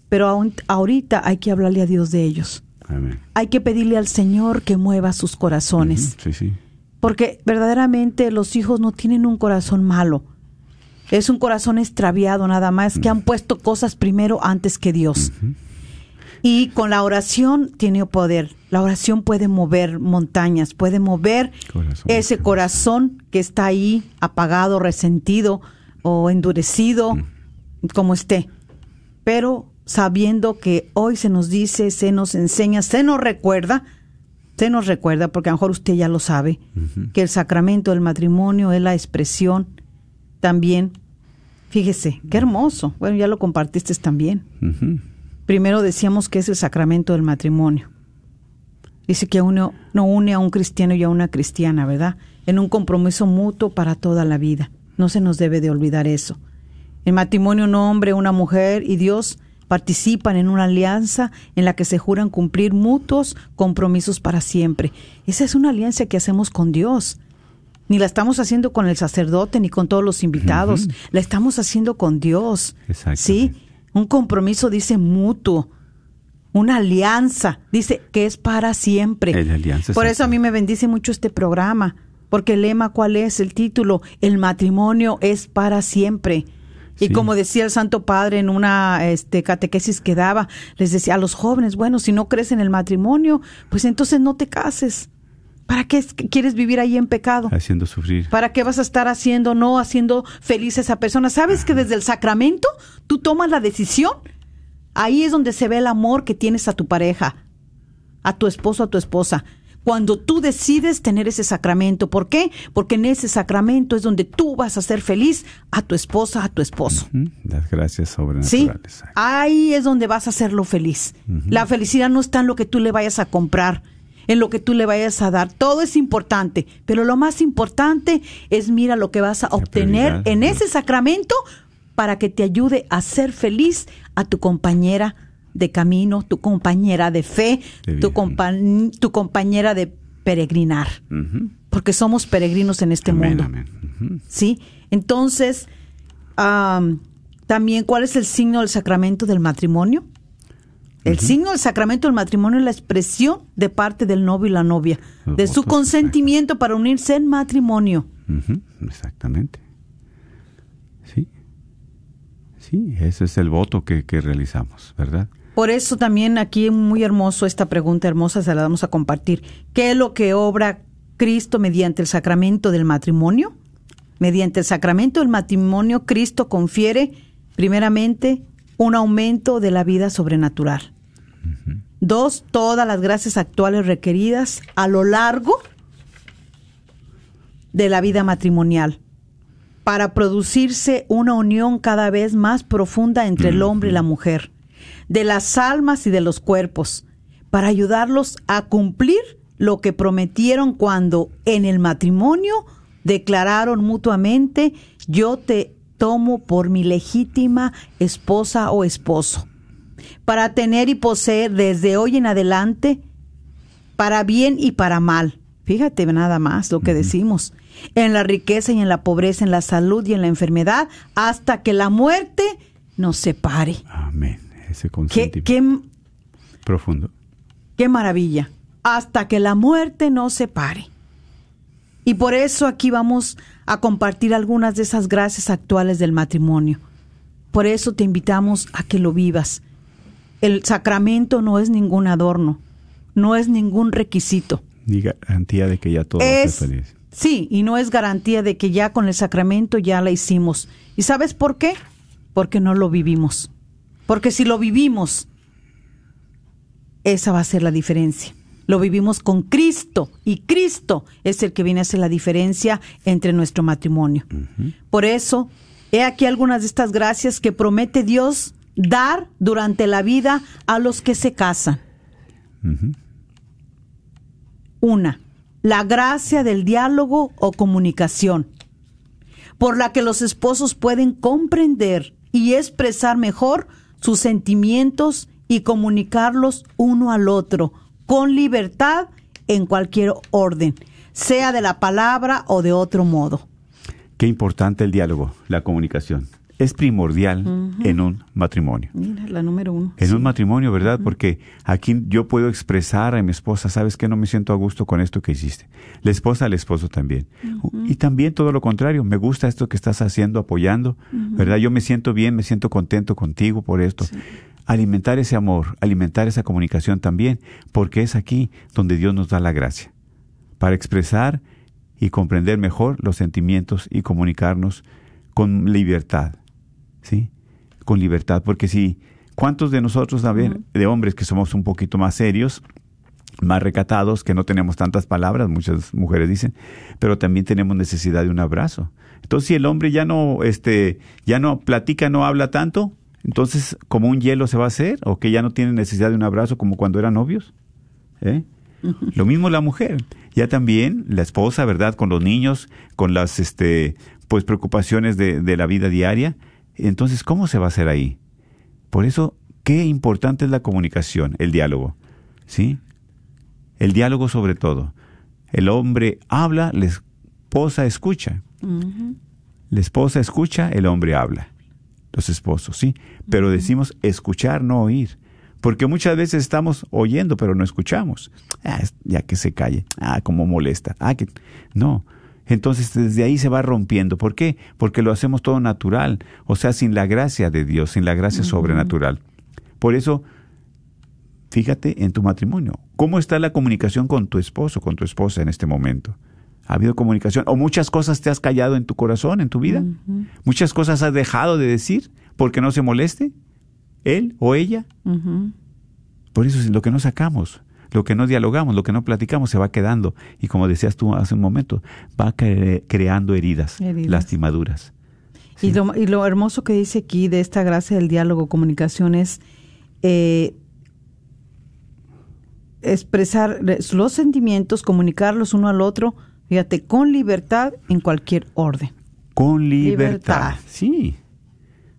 pero aún- ahorita hay que hablarle a Dios de ellos. Amén. Hay que pedirle al Señor que mueva sus corazones, Sí, sí. Porque verdaderamente los hijos no tienen un corazón malo. Es un corazón extraviado nada más, que han puesto cosas primero antes que Dios. Y con la oración tiene poder. La oración puede mover montañas, puede mover Corazón, ese corazón que está ahí apagado, resentido o endurecido, como esté. Pero sabiendo que hoy se nos dice, se nos enseña, se nos recuerda Usted nos recuerda, porque a lo mejor usted ya lo sabe, que el sacramento del matrimonio es la expresión también. Fíjese, qué hermoso. Bueno, ya lo compartiste también. Primero decíamos que es el sacramento del matrimonio. Dice que uno no une a un cristiano y a una cristiana, ¿verdad? En un compromiso mutuo para toda la vida. No se nos debe de olvidar eso. El matrimonio, un hombre, una mujer y Dios participan en una alianza en la que se juran cumplir mutuos compromisos para siempre. Esa es una alianza que hacemos con Dios. Ni la estamos haciendo con el sacerdote ni con todos los invitados. La estamos haciendo con Dios. ¿Sí? Un compromiso dice mutuo. Una alianza, dice que es para siempre. Por eso a mí me bendice mucho este programa, porque el lema, ¿cuál es? El título, el matrimonio es para siempre. Y Sí. como decía el Santo Padre en una este, catequesis que daba, les decía a los jóvenes, bueno, si no crees en el matrimonio, pues entonces no te cases. ¿Para qué quieres vivir ahí en pecado? Haciendo sufrir. ¿Para qué vas a estar haciendo, no haciendo feliz a esa persona? ¿Sabes que desde el sacramento tú tomas la decisión? Ahí es donde se ve el amor que tienes a tu pareja, a tu esposo, a tu esposa. Cuando tú decides tener ese sacramento. ¿Por qué? Porque en ese sacramento es donde tú vas a ser feliz a tu esposa, a tu esposo. Las gracias ¿Sí? sobrenaturales. Ahí es donde vas a hacerlo feliz. La felicidad no está en lo que tú le vayas a comprar, en lo que tú le vayas a dar. Todo es importante, pero lo más importante es mira lo que vas a obtener en ese sacramento para que te ayude a ser feliz a tu compañera de camino, tu compañera de fe, tu, compa- tu compañera de peregrinar, porque somos peregrinos en este Amén, mundo. amén. ¿sí? Entonces, am, también, ¿cuál es el signo del sacramento del matrimonio? El signo del sacramento del matrimonio es la expresión de parte del novio y la novia, Los de su consentimiento para unirse en matrimonio. Exactamente. Sí. Sí, ese es el voto que, que realizamos, ¿verdad? Por eso también aquí muy hermoso esta pregunta hermosa, se la vamos a compartir. ¿Qué es lo que obra Cristo mediante el sacramento del matrimonio? Mediante el sacramento del matrimonio, Cristo confiere, primeramente, un aumento de la vida sobrenatural. Dos, todas las gracias actuales requeridas a lo largo de la vida matrimonial para producirse una unión cada vez más profunda entre el hombre y la mujer, de las almas y de los cuerpos, para ayudarlos a cumplir lo que prometieron cuando en el matrimonio declararon mutuamente, yo te tomo por mi legítima esposa o esposo, para tener y poseer desde hoy en adelante, para bien y para mal. Fíjate nada más lo que decimos. En la riqueza y en la pobreza, en la salud y en la enfermedad, hasta que la muerte nos separe. Amén. Ese Qué, consentimiento qué, profundo. qué maravilla. Hasta que la muerte nos separe. Y por eso aquí vamos a compartir algunas de esas gracias actuales del matrimonio. Por eso te invitamos a que lo vivas. El sacramento no es ningún adorno, no es ningún requisito. Ni garantía de que ya todo es feliz. sí y no es garantía de que ya con el sacramento ya la hicimos y sabes por qué porque no lo vivimos porque si lo vivimos esa va a ser la diferencia. Lo vivimos con Cristo y Cristo es el que viene a hacer la diferencia entre nuestro matrimonio. Por eso he aquí algunas de estas gracias que promete Dios dar durante la vida a los que se casan. Una, la gracia del diálogo o comunicación, por la que los esposos pueden comprender y expresar mejor sus sentimientos y comunicarlos uno al otro con libertad en cualquier orden, sea de la palabra o de otro modo. Qué importante el diálogo, la comunicación. Es primordial en un matrimonio. Mira, la número uno. En un matrimonio, ¿verdad? Porque aquí yo puedo expresar a mi esposa, ¿sabes qué? No me siento a gusto con esto que hiciste. La esposa al esposo también. Y también todo lo contrario, me gusta esto que estás haciendo, apoyando, ¿verdad? Yo me siento bien, me siento contento contigo por esto. Alimentar ese amor, alimentar esa comunicación también, porque es aquí donde Dios nos da la gracia, para expresar y comprender mejor los sentimientos y comunicarnos con libertad, ¿sí? Con libertad, porque si, ¿cuántos de nosotros, ver, de hombres que somos un poquito más serios, más recatados, que no tenemos tantas palabras, muchas mujeres dicen, pero también tenemos necesidad de un abrazo. Entonces, si el hombre ya no, este, ya no platica, no habla tanto, entonces, como un hielo se va a hacer, o que ya no tiene necesidad de un abrazo como cuando eran novios. ¿eh? Lo mismo la mujer, ya también la esposa, ¿verdad? Con los niños, con las, este, pues preocupaciones de, de la vida diaria. Entonces, ¿cómo se va a hacer ahí? Por eso, qué importante es la comunicación, el diálogo, ¿sí? El diálogo sobre todo. El hombre habla, la esposa escucha. La esposa escucha, el hombre habla. Los esposos, ¿sí? Pero decimos escuchar, no oír. Porque muchas veces estamos oyendo, pero no escuchamos. Ah, ya que se calle. Ah, cómo molesta. Ah, que... No. Entonces desde ahí se va rompiendo. ¿Por qué? Porque lo hacemos todo natural. O sea, sin la gracia de Dios, sin la gracia sobrenatural. Por eso, fíjate en tu matrimonio. ¿Cómo está la comunicación con tu esposo, con tu esposa en este momento? ¿Ha habido comunicación? ¿O muchas cosas te has callado en tu corazón, en tu vida? ¿Muchas cosas has dejado de decir porque no se moleste? ¿Él o ella? Por eso es lo que no sacamos, lo que no dialogamos, lo que no platicamos se va quedando. Y como decías tú hace un momento, va creando heridas, lastimaduras. Y, lo, y, lo, hermoso que dice aquí de esta gracia del diálogo, comunicación, es eh, expresar los sentimientos, comunicarlos uno al otro, fíjate, con libertad en cualquier orden. Con libertad. Sí.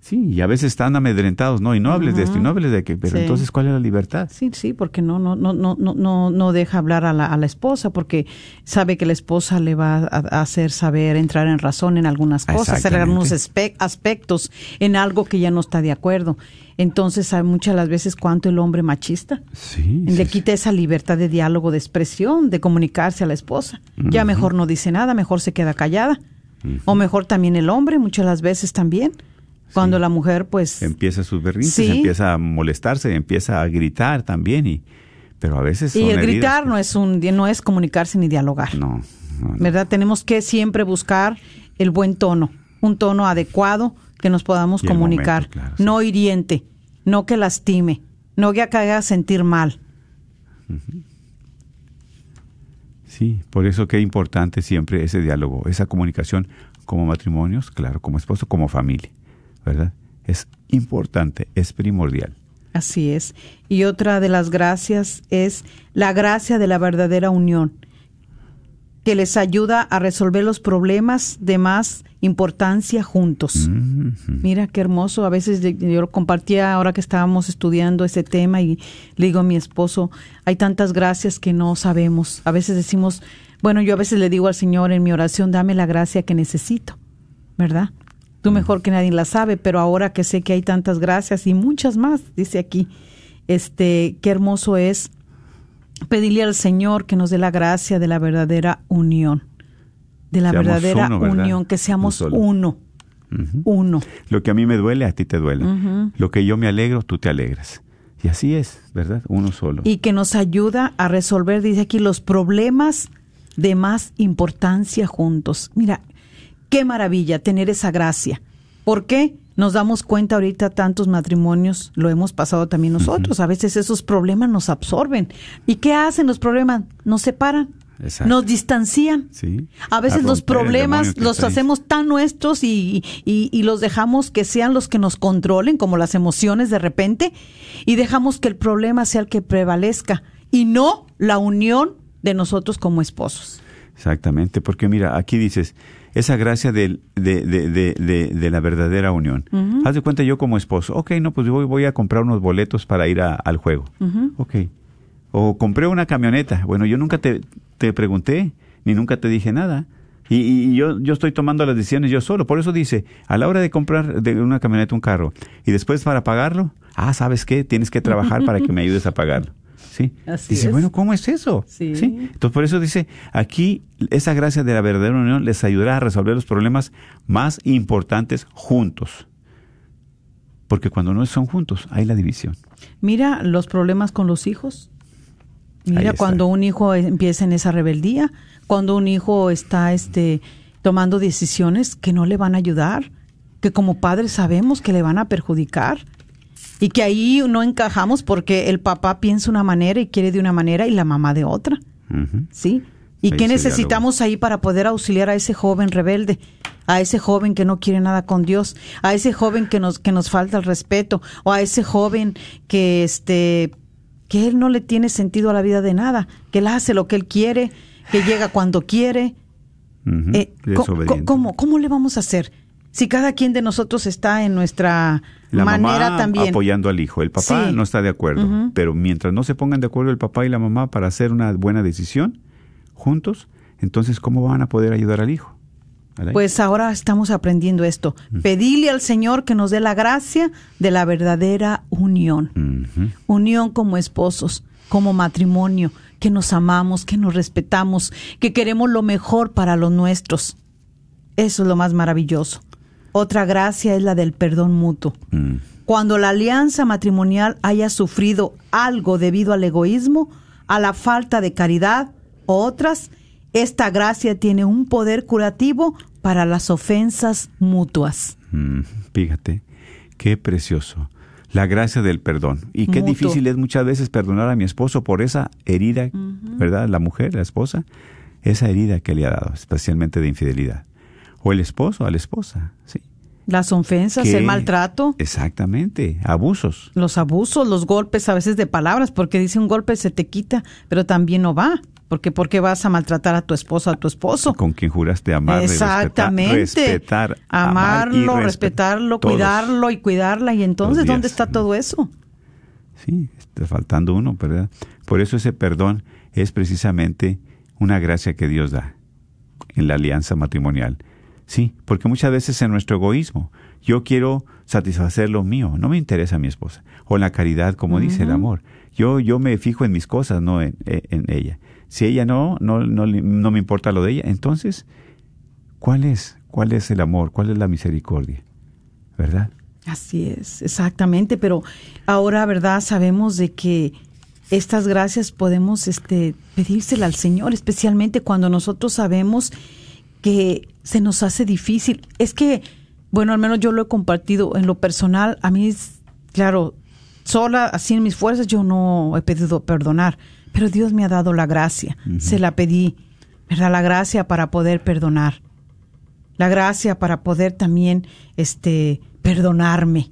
Sí, y a veces están amedrentados, ¿no? Y no hables de esto, y no hables de que, pero entonces, ¿cuál es la libertad? Sí, sí, porque no, no, no, no, no, no deja hablar a la, a la esposa, porque sabe que la esposa le va a, hacer saber, entrar en razón en algunas cosas, hacer algunos aspectos en algo que ya no está de acuerdo. Entonces, sabe muchas las veces cuánto el hombre machista sí, le quita esa libertad de diálogo, de expresión, de comunicarse a la esposa. Ya mejor no dice nada, mejor se queda callada. O mejor también el hombre, muchas las veces también cuando la mujer, pues... Empieza sus berrinches, empieza a molestarse, empieza a gritar también, y pero a veces... y el gritar no es, un, no es comunicarse ni dialogar. No, ¿Verdad? Tenemos que siempre buscar el buen tono, un tono adecuado que nos podamos comunicar, no hiriente, no que lastime, no que haga sentir mal. Sí, por eso que es importante siempre ese diálogo, esa comunicación como matrimonios, claro, como esposo, como familia. ¿Verdad? Es importante, es primordial. Así es. Y otra de las gracias es la gracia de la verdadera unión, que les ayuda a resolver los problemas de más importancia juntos. Mira qué hermoso. A veces yo lo compartía ahora que estábamos estudiando ese tema y le digo a mi esposo, hay tantas gracias que no sabemos. A veces decimos, bueno, yo a veces le digo al Señor en mi oración, dame la gracia que necesito, ¿verdad? Tú mejor que nadie la sabe, pero ahora que sé que hay tantas gracias y muchas más, dice aquí, este, qué hermoso es pedirle al Señor que nos dé la gracia de la verdadera unión, de la verdadera unión, que seamos uno. Uno. Lo que a mí me duele, a ti te duele. Lo que yo me alegro, tú te alegras. Y así es, ¿verdad? Uno solo. Y que nos ayuda a resolver, dice aquí, los problemas de más importancia juntos. Mira, Qué maravilla tener esa gracia. ¿Por qué? Nos damos cuenta ahorita tantos matrimonios, lo hemos pasado también nosotros. A veces esos problemas nos absorben. ¿Y qué hacen los problemas? Nos separan. Nos distancian. Sí. A veces los problemas los hacemos tan nuestros y, y, los dejamos que sean los que nos controlen, como las emociones de repente, y dejamos que el problema sea el que prevalezca y no la unión de nosotros como esposos. Exactamente, porque mira, aquí dices, esa gracia de, de, de, de la verdadera unión. Haz de cuenta yo como esposo, ok, no, pues voy, voy a comprar unos boletos para ir al juego. Ok. O compré una camioneta. Bueno, yo nunca te, te pregunté, ni nunca te dije nada. Y, y, yo, yo estoy tomando las decisiones yo solo. Por eso dice, a la hora de comprar de una camioneta un carro y después para pagarlo, ah, ¿sabes qué? Tienes que trabajar para que me ayudes a pagarlo. ¿Sí? dice, bueno, ¿cómo es eso? Sí. Entonces, por eso dice, aquí esa gracia de la verdadera unión les ayudará a resolver los problemas más importantes juntos. Porque cuando no son juntos, hay la división. Mira los problemas con los hijos. Mira cuando un hijo empieza en esa rebeldía, cuando un hijo está este tomando decisiones que no le van a ayudar, que como padres sabemos que le van a perjudicar Y que ahí no encajamos porque el papá piensa una manera y quiere de una manera y la mamá de otra. ¿Sí? ¿Y Ahí qué necesitamos ahí para poder auxiliar a ese joven rebelde? A ese joven que no quiere nada con Dios, a ese joven que nos que nos falta el respeto o a ese joven que este que él no le tiene sentido a la vida de nada, que él hace lo que él quiere, que llega cuando quiere. Eh. ¿cómo, ¿Cómo le vamos a hacer? Si cada quien de nosotros está en nuestra La manera mamá también. apoyando al hijo. El papá Sí. no está de acuerdo. Pero mientras no se pongan de acuerdo el papá y la mamá para hacer una buena decisión juntos, entonces ¿cómo van a poder ayudar al hijo? Pues ahora estamos aprendiendo esto. Pedirle al Señor que nos dé la gracia de la verdadera unión. Unión como esposos, como matrimonio, que nos amamos, que nos respetamos, que queremos lo mejor para los nuestros. Eso es lo más maravilloso. Otra gracia es la del perdón mutuo. Mm. Cuando la alianza matrimonial haya sufrido algo debido al egoísmo, a la falta de caridad o otras, esta gracia tiene un poder curativo para las ofensas mutuas. Mm, fíjate, qué precioso. La gracia del perdón. Y qué Mutuo. difícil es muchas veces perdonar a mi esposo por esa herida, ¿verdad? La mujer, la esposa, esa herida que le ha dado, especialmente de infidelidad. O el esposo a la esposa, sí. Las ofensas, Que- el maltrato, Exactamente, abusos. los abusos, los golpes a veces de palabras, porque dice un golpe se te quita, pero también no va. Porque ¿por qué vas a maltratar a tu esposa, a tu esposo? Con quien juraste amar, respetar- Exactamente. respetar, Amarlo, respetar. respetarlo, Todos. cuidarlo y cuidarla. Y entonces, ¿dónde está todo eso? Sí, está faltando uno, ¿verdad? Por eso ese perdón es precisamente una gracia que Dios da en la alianza matrimonial. Sí, porque muchas veces en nuestro egoísmo, yo quiero satisfacer lo mío, no me interesa mi esposa. O la caridad, como dice el amor. Yo, yo me fijo en mis cosas, no en, en ella. Si ella no, no, no, no me importa lo de ella, entonces, ¿cuál es? ¿Cuál es el amor? ¿Cuál es la misericordia? ¿Verdad? Así es, exactamente, pero ahora, ¿verdad? Sabemos de que estas gracias podemos este, pedírsela al Señor, especialmente cuando nosotros sabemos que se nos hace difícil. Es que, bueno, al menos yo lo he compartido en lo personal, a mí, es- claro, sola, así en mis fuerzas, yo no he pedido perdonar, pero Dios me ha dado la gracia, se la pedí, ¿verdad? La gracia para poder perdonar. La gracia para poder también este perdonarme.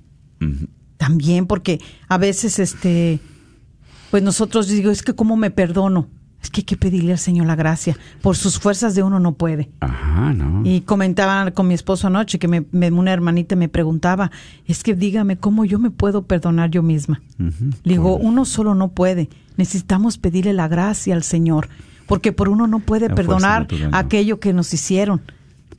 También porque a veces este pues nosotros digo es que cómo me perdono es que hay que pedirle al Señor la gracia. Por sus fuerzas de uno no puede. Ajá, no. y comentaban con mi esposo anoche que me, me- una hermanita me preguntaba es que dígame cómo yo me puedo perdonar yo misma le digo, uno solo no puede. Necesitamos pedirle la gracia al Señor, porque por uno no puede La perdonar aquello que nos hicieron,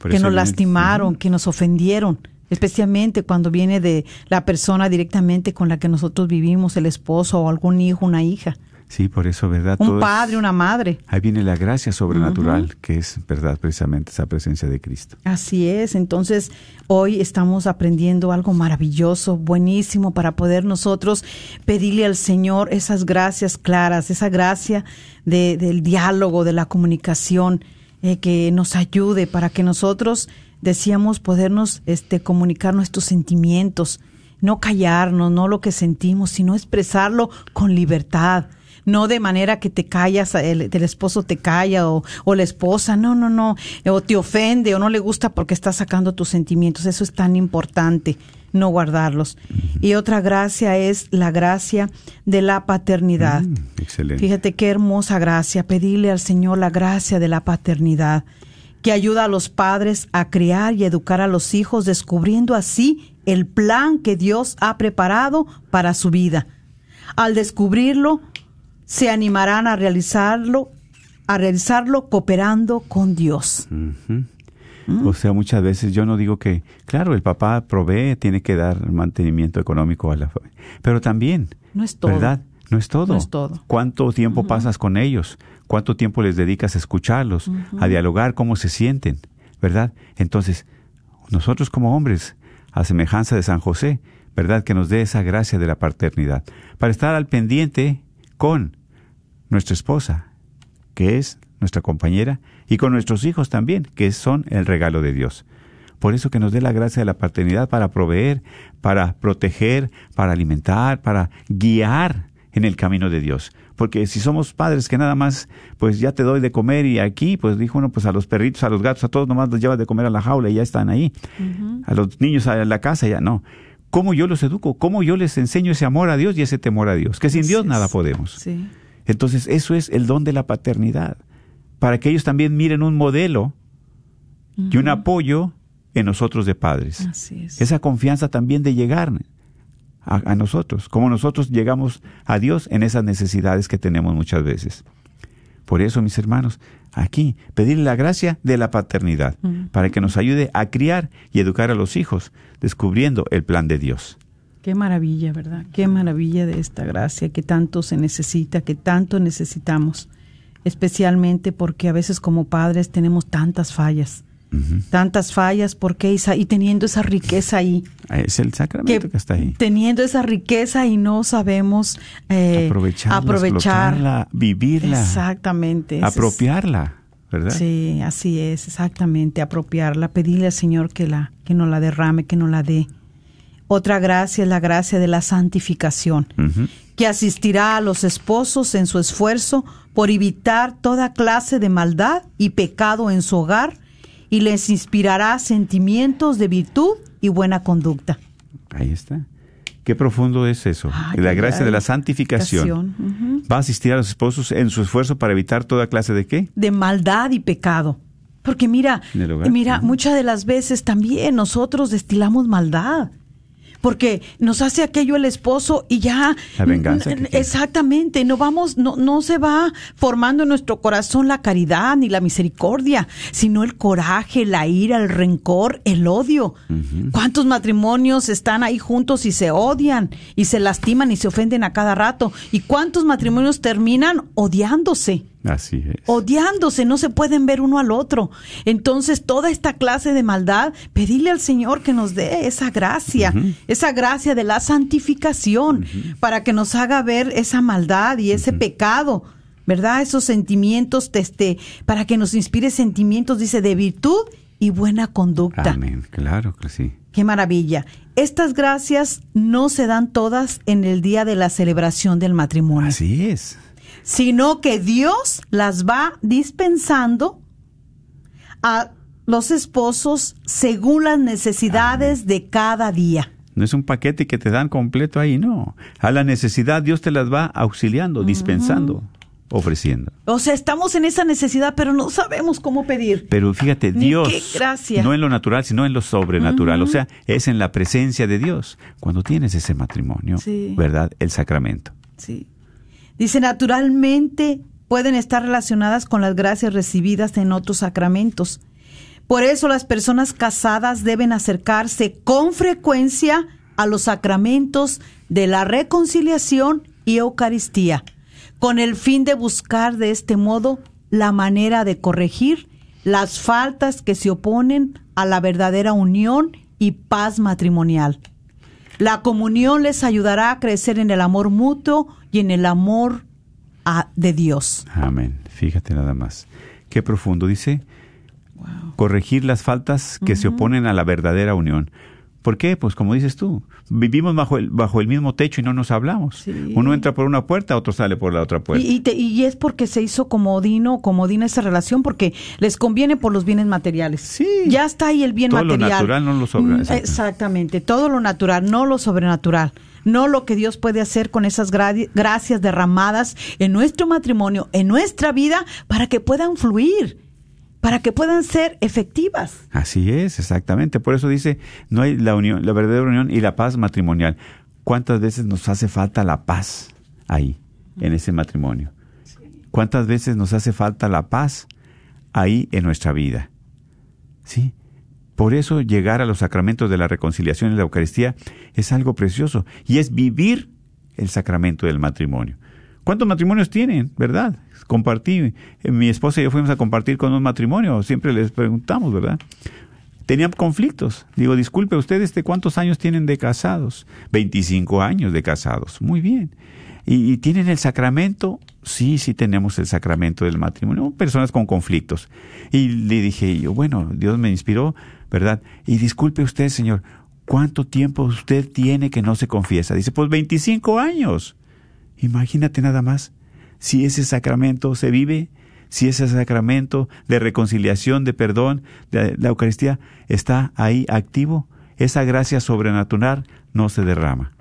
que nos lastimaron, que nos ofendieron, especialmente cuando viene de la persona directamente con la que nosotros vivimos, el esposo o algún hijo, una hija, Sí, por eso, ¿verdad? un padre, una madre. Ahí viene la gracia sobrenatural, que es, ¿verdad? Precisamente esa presencia de Cristo. Así es, entonces hoy estamos aprendiendo algo maravilloso, buenísimo para poder nosotros pedirle al Señor esas gracias claras, esa gracia de- del diálogo, de la comunicación, eh, que nos ayude para que nosotros decíamos podernos este, comunicar nuestros sentimientos, no callarnos, no lo que sentimos, sino expresarlo con libertad no de manera que te callas, el, el esposo te calla o, o la esposa, no, no, no, o te ofende o no le gusta porque estás sacando tus sentimientos. Eso es tan importante, no guardarlos. Y otra gracia es la gracia de la paternidad. Mm, excelente. Fíjate qué hermosa gracia, pedirle al Señor la gracia de la paternidad, que ayuda a los padres a criar y educar a los hijos, descubriendo así el plan que Dios ha preparado para su vida. Al descubrirlo, se animarán a realizarlo, a realizarlo cooperando con Dios. O sea, muchas veces yo no digo que, claro, el papá provee, tiene que dar mantenimiento económico a la familia, pero también, No es todo. ¿verdad? No es todo. No es todo. ¿Cuánto tiempo pasas con ellos? ¿Cuánto tiempo les dedicas a escucharlos, a dialogar cómo se sienten? ¿Verdad? Entonces, nosotros como hombres, a semejanza de San José, ¿verdad? Que nos dé esa gracia de la paternidad, para estar al pendiente con nuestra esposa, que es nuestra compañera, y con nuestros hijos también, que son el regalo de Dios. Por eso que nos dé la gracia de la paternidad para proveer, para proteger, para alimentar, para guiar en el camino de Dios. Porque si somos padres que nada más, pues ya te doy de comer y aquí, pues dijo uno, pues a los perritos, a los gatos, a todos nomás los llevas de comer a la jaula y ya están ahí. A los niños a la casa ya no. ¿Cómo yo los educo? ¿Cómo yo les enseño ese amor a Dios y ese temor a Dios? Que sin Dios nada podemos. Sí. Entonces eso es el don de la paternidad. Para que ellos también miren un modelo y un apoyo en nosotros de padres. Así es. Esa confianza también de llegar a, a, nosotros, como nosotros llegamos a Dios en esas necesidades que tenemos muchas veces. Por eso, mis hermanos, aquí pedirle la gracia de la paternidad, para que nos ayude a criar y educar a los hijos, descubriendo el plan de Dios. Qué maravilla, ¿verdad? Qué maravilla de esta gracia que tanto se necesita, que tanto necesitamos, especialmente porque a veces como padres tenemos tantas fallas. Tantas fallas, porque y teniendo esa riqueza ahí. Es el sacramento que, está ahí. Teniendo esa riqueza y no sabemos eh, aprovecharla, aprovechar, vivirla. Exactamente. Apropiarla, ¿verdad? Sí, así es, exactamente, apropiarla, pedirle al Señor que la que nos la derrame, que nos la dé. Otra gracia es la gracia de la santificación, uh -huh. que asistirá a los esposos en su esfuerzo por evitar toda clase de maldad y pecado en su hogar y les inspirará sentimientos de virtud y buena conducta. Ahí está. Qué profundo es eso. Ay, la gracia ay, de la santificación. Uh -huh. Va a asistir a los esposos en su esfuerzo para evitar toda clase de qué? De maldad y pecado. Porque mira, mira, uh -huh. muchas de las veces también nosotros destilamos maldad porque nos hace aquello el esposo y ya la venganza exactamente no vamos no no se va formando en nuestro corazón la caridad ni la misericordia sino el coraje la ira el rencor el odio. Uh -huh. cuántos matrimonios están ahí juntos y se odian y se lastiman y se ofenden a cada rato y cuántos matrimonios terminan odiándose Así es. Odiándose, no se pueden ver uno al otro. Entonces, toda esta clase de maldad, pedirle al Señor que nos dé esa gracia, uh -huh. esa gracia de la santificación, uh -huh. para que nos haga ver esa maldad y ese uh -huh. pecado, ¿verdad? Esos sentimientos, este, para que nos inspire sentimientos, dice, de virtud y buena conducta. Amén, claro que sí. Qué maravilla. Estas gracias no se dan todas en el día de la celebración del matrimonio. Así es sino que Dios las va dispensando a los esposos según las necesidades de cada día. No es un paquete que te dan completo ahí, no. A la necesidad Dios te las va auxiliando, uh -huh. dispensando, ofreciendo. O sea, estamos en esa necesidad, pero no sabemos cómo pedir. Pero fíjate, Dios, no en lo natural, sino en lo sobrenatural. Uh -huh. O sea, es en la presencia de Dios. Cuando tienes ese matrimonio, sí. ¿verdad? El sacramento. Sí. Dice, naturalmente pueden estar relacionadas con las gracias recibidas en otros sacramentos. Por eso las personas casadas deben acercarse con frecuencia a los sacramentos de la reconciliación y Eucaristía, con el fin de buscar de este modo la manera de corregir las faltas que se oponen a la verdadera unión y paz matrimonial. La comunión les ayudará a crecer en el amor mutuo y en el amor a, de Dios. Amén. Fíjate nada más. Qué profundo dice. Wow. Corregir las faltas que uh -huh. se oponen a la verdadera unión. ¿Por qué? Pues como dices tú, vivimos bajo el, bajo el mismo techo y no nos hablamos. Sí. Uno entra por una puerta, otro sale por la otra puerta. Y, y, te, y es porque se hizo comodino, comodina esa relación, porque les conviene por los bienes materiales. Sí. Ya está ahí el bien todo material. Todo lo natural, no lo sobrenatural. Exactamente, todo lo natural, no lo sobrenatural no lo que Dios puede hacer con esas gra gracias derramadas en nuestro matrimonio, en nuestra vida, para que puedan fluir para que puedan ser efectivas. Así es, exactamente. Por eso dice, no hay la unión, la verdadera unión y la paz matrimonial. ¿Cuántas veces nos hace falta la paz ahí, en ese matrimonio? ¿Cuántas veces nos hace falta la paz ahí en nuestra vida? ¿Sí? Por eso llegar a los sacramentos de la reconciliación y la Eucaristía es algo precioso y es vivir el sacramento del matrimonio. ¿Cuántos matrimonios tienen, verdad? Compartí, mi esposa y yo fuimos a compartir con un matrimonio, siempre les preguntamos, ¿verdad? tenían conflictos. Digo, disculpe, ¿ustedes de cuántos años tienen de casados? 25 años de casados. Muy bien. ¿Y, tienen el sacramento? Sí, sí tenemos el sacramento del matrimonio. Personas con conflictos. Y le dije yo, bueno, Dios me inspiró, ¿verdad? Y disculpe usted, señor, ¿cuánto tiempo usted tiene que no se confiesa? Dice, pues 25 años. Imagínate nada más si ese sacramento se vive, si ese sacramento de reconciliación, de perdón, de la Eucaristía está ahí activo, esa gracia sobrenatural no se derrama.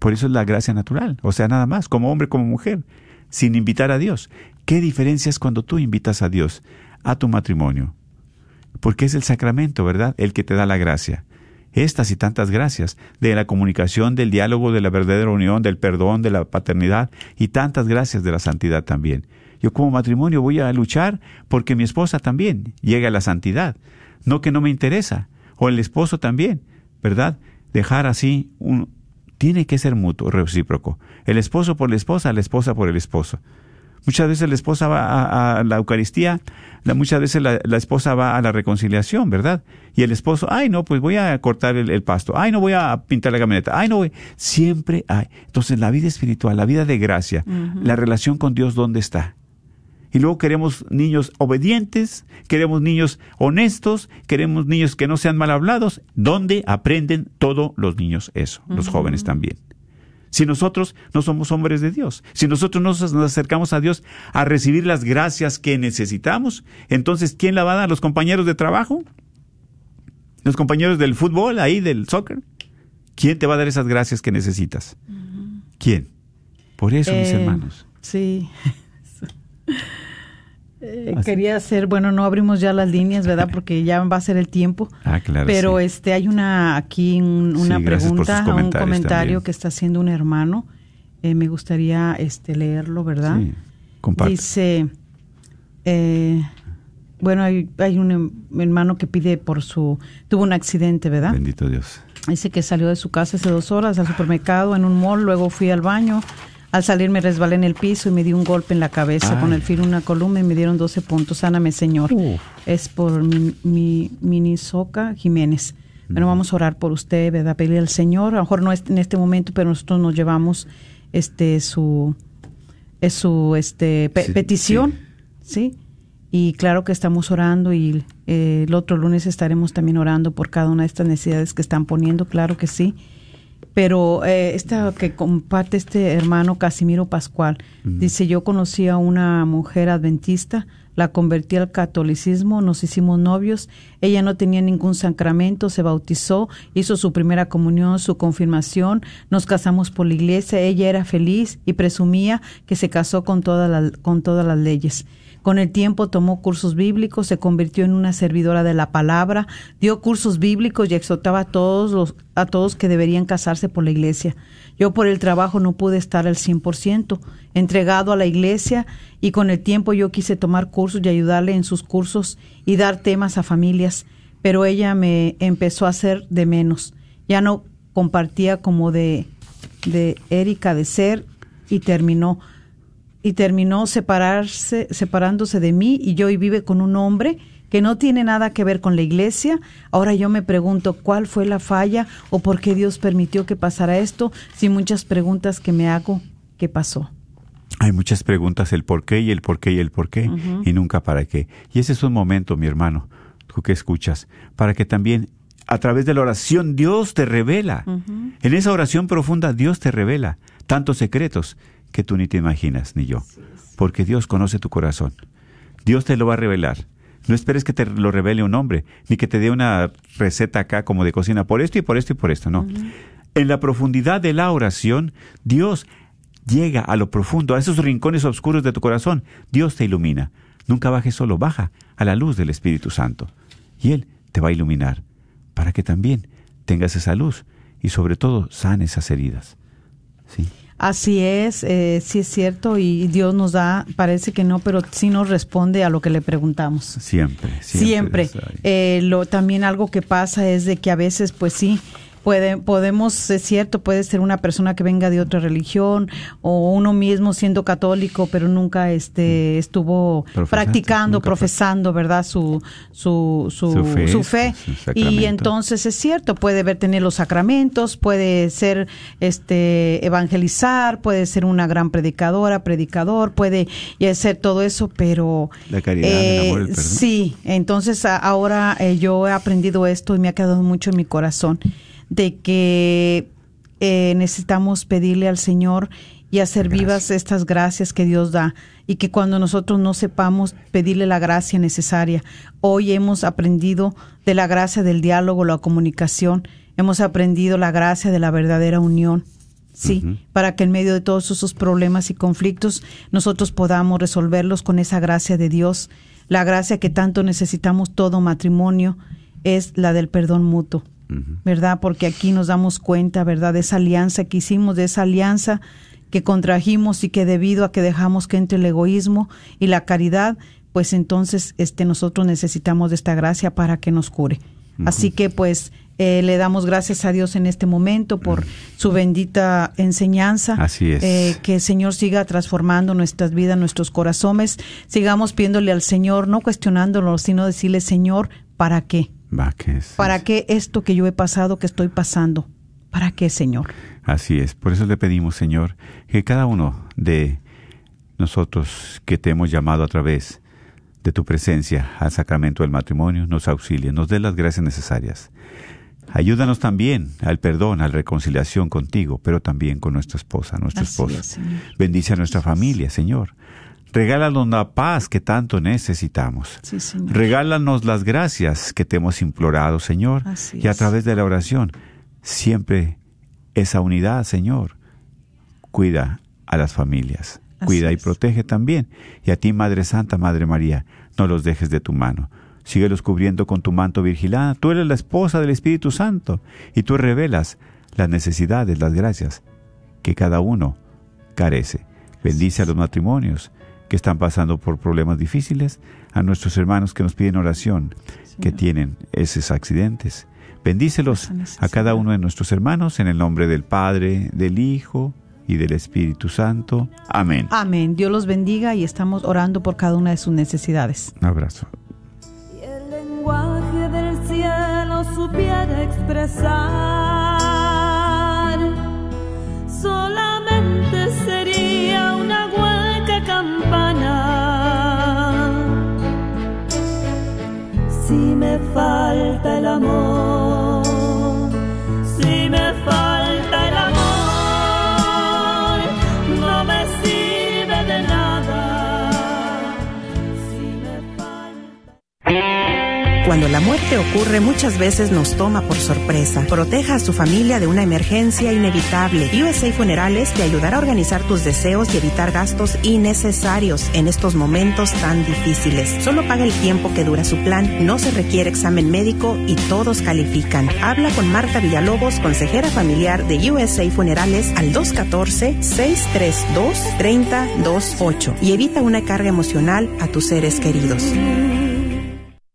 Por eso es la gracia natural, o sea, nada más, como hombre, como mujer, sin invitar a Dios. ¿Qué diferencia es cuando tú invitas a Dios a tu matrimonio? Porque es el sacramento, ¿verdad? El que te da la gracia estas y tantas gracias, de la comunicación, del diálogo, de la verdadera unión, del perdón, de la paternidad y tantas gracias de la santidad también. Yo como matrimonio voy a luchar porque mi esposa también llegue a la santidad, no que no me interesa, o el esposo también, ¿verdad? Dejar así un... Tiene que ser mutuo, recíproco. El esposo por la esposa, la esposa por el esposo. Muchas veces la esposa va a, la Eucaristía, muchas veces la, esposa va a la reconciliación, ¿verdad? Y el esposo, ay, no, pues voy a cortar el, pasto, ay, no voy a pintar la camioneta, ay, no voy. Siempre hay. Entonces, la vida espiritual, la vida de gracia, la relación con Dios, ¿dónde está? Y luego queremos niños obedientes, queremos niños honestos, queremos niños que no sean mal hablados. ¿Dónde aprenden todos los niños eso? Los jóvenes también si nosotros no somos hombres de Dios, si nosotros no nos acercamos a Dios a recibir las gracias que necesitamos, entonces ¿quién la va a dar? ¿Los compañeros de trabajo? ¿Los compañeros del fútbol, ahí del soccer? ¿Quién te va a dar esas gracias que necesitas? ¿Quién? Por eso, mis eh, hermanos. Sí. Eh, quería hacer, bueno, no abrimos ya las líneas, ¿verdad? Porque ya va a ser el tiempo. Ah, claro. Pero este hay una aquí una pregunta, un comentario que está haciendo un hermano. Eh, me gustaría este leerlo, ¿verdad? Sí, Dice, eh, bueno, hay, hay un em, hermano que pide por su, tuvo un accidente, ¿verdad? Bendito Dios. Dice que salió de su casa hace dos horas al supermercado en un mall, luego fui al baño, al salir me resbalé en el piso y me di un golpe en la cabeza con el filo una columna y me dieron 12 puntos. Sáname, Señor. Es por mi, mi, Minisoca Jiménez. Bueno, vamos a orar por usted, ¿verdad? Pedirle al Señor. A lo mejor no es en este momento, pero nosotros nos llevamos este su su este petición, sí. Y claro que estamos orando y eh, el otro lunes estaremos también orando por cada una de estas necesidades que están poniendo, claro que sí pero eh, esta que comparte este hermano Casimiro Pascual, dice, yo conocí a una mujer adventista, la convertí al catolicismo, nos hicimos novios, ella no tenía ningún sacramento, se bautizó, hizo su primera comunión, su confirmación, nos casamos por la iglesia, ella era feliz y presumía que se casó con, todas con todas las leyes. Con el tiempo tomó cursos bíblicos, se convirtió en una servidora de la palabra, dio cursos bíblicos y exhortaba a todos los, a todos que deberían casarse por la iglesia. Yo por el trabajo no pude estar al 100%, entregado a la iglesia y con el tiempo yo quise tomar cursos y ayudarle en sus cursos y dar temas a familias, pero ella me empezó a hacer de menos. Ya no compartía como de, de Erika de ser y terminó y terminó separarse, separándose de mí y yo hoy vive con un hombre que no tiene nada que ver con la iglesia. Ahora yo me pregunto cuál fue la falla o por qué Dios permitió que pasara esto, sin muchas preguntas que me hago, ¿qué pasó? Hay muchas preguntas, el por qué y el por qué y el por qué, y nunca para qué. Y ese es un momento, mi hermano, tú que escuchas, para que también a través de la oración Dios te revela. En esa oración profunda Dios te revela tantos secretos que tú ni te imaginas, ni yo. Porque Dios conoce tu corazón. Dios te lo va a revelar. No esperes que te lo revele un hombre, ni que te dé una receta acá como de cocina por esto y por esto y por esto, no. En la profundidad de la oración, Dios llega a lo profundo, a esos rincones oscuros de tu corazón. Dios te ilumina. Nunca bajes solo, baja a la luz del Espíritu Santo. Y Él te va a iluminar para que también tengas esa luz y sobre todo sanes esas heridas. ¿Sí? Así es, eh, sí es cierto y Dios nos da, parece que no, pero sí nos responde a lo que le preguntamos. Siempre, siempre. siempre. Eh, lo, también algo que pasa es de que a veces, pues sí, puede, podemos, es cierto, puede ser una persona que venga de otra religión o uno mismo siendo católico, pero nunca este, estuvo Profesaste, practicando, profesando, ¿verdad? Su, su, su, Su fe, su fe. su Y entonces es cierto, puede ver tener los sacramentos, puede ser este evangelizar, puede ser una gran predicadora, predicador, puede hacer todo eso, pero La caridad, el amor, el perdón. sí, entonces ahora eh, yo he aprendido esto y me ha quedado mucho en mi corazón de que eh, necesitamos pedirle al Señor y hacer Gracias. vivas estas gracias que Dios da y que cuando nosotros no sepamos pedirle la gracia necesaria, hoy hemos aprendido de la gracia del diálogo, la comunicación, hemos aprendido la gracia de la verdadera unión. Sí, para que en medio de todos esos problemas y conflictos nosotros podamos resolverlos con esa gracia de Dios. La gracia que tanto necesitamos todo matrimonio es la del perdón mutuo. ¿Verdad? Porque aquí nos damos cuenta, ¿verdad? De esa alianza que hicimos, de esa alianza que contrajimos y que debido a que dejamos que entre el egoísmo y la caridad, pues entonces este nosotros necesitamos de esta gracia para que nos cure. Así que pues eh, le damos gracias a Dios en este momento por su bendita enseñanza. Así es. Eh, que el Señor siga transformando nuestras vidas, nuestros corazones. Sigamos pidiéndole al Señor, no cuestionándolo, sino decirle, Señor, ¿para qué? ¿Para qué esto que yo he pasado, que estoy pasando? ¿Para qué, Señor? Así es. Por eso le pedimos, Señor, que cada uno de nosotros que te hemos llamado a través de tu presencia al sacramento del matrimonio nos auxilie, nos dé las gracias necesarias. Ayúdanos también al perdón, a la reconciliación contigo, pero también con nuestra esposa, nuestro Así esposo. es, Señor. Bendice a nuestra familia, Señor. Regálanos la paz que tanto necesitamos. Sí, Señor. Regálanos las gracias que te hemos implorado, Señor. Así y a través de la oración, siempre esa unidad, Señor. Cuida a las familias. Así Cuida y es. protege también. Y a ti, Madre Santa, Madre María, no los dejes de tu mano. Síguelos cubriendo con tu manto virgilada. Tú eres la esposa del Espíritu Santo y tú revelas las necesidades, las gracias que cada uno carece. Bendice a los matrimonios que están pasando por problemas difíciles, a nuestros hermanos que nos piden oración, que tienen esos accidentes. Bendícelos a cada uno de nuestros hermanos en el nombre del Padre, del Hijo y del Espíritu Santo. Amén. Amén. Dios los bendiga y estamos orando por cada una de sus necesidades. Un abrazo. Si el lenguaje del cielo supiera expresar, solamente falta el amor, Cuando la muerte ocurre muchas veces nos toma por sorpresa. Proteja a su familia de una emergencia inevitable. USA Funerales te ayudará a organizar tus deseos y evitar gastos innecesarios en estos momentos tan difíciles. Solo paga el tiempo que dura su plan, no se requiere examen médico y todos califican. Habla con Marta Villalobos, consejera familiar de USA Funerales al 214-632-3028 y evita una carga emocional a tus seres queridos.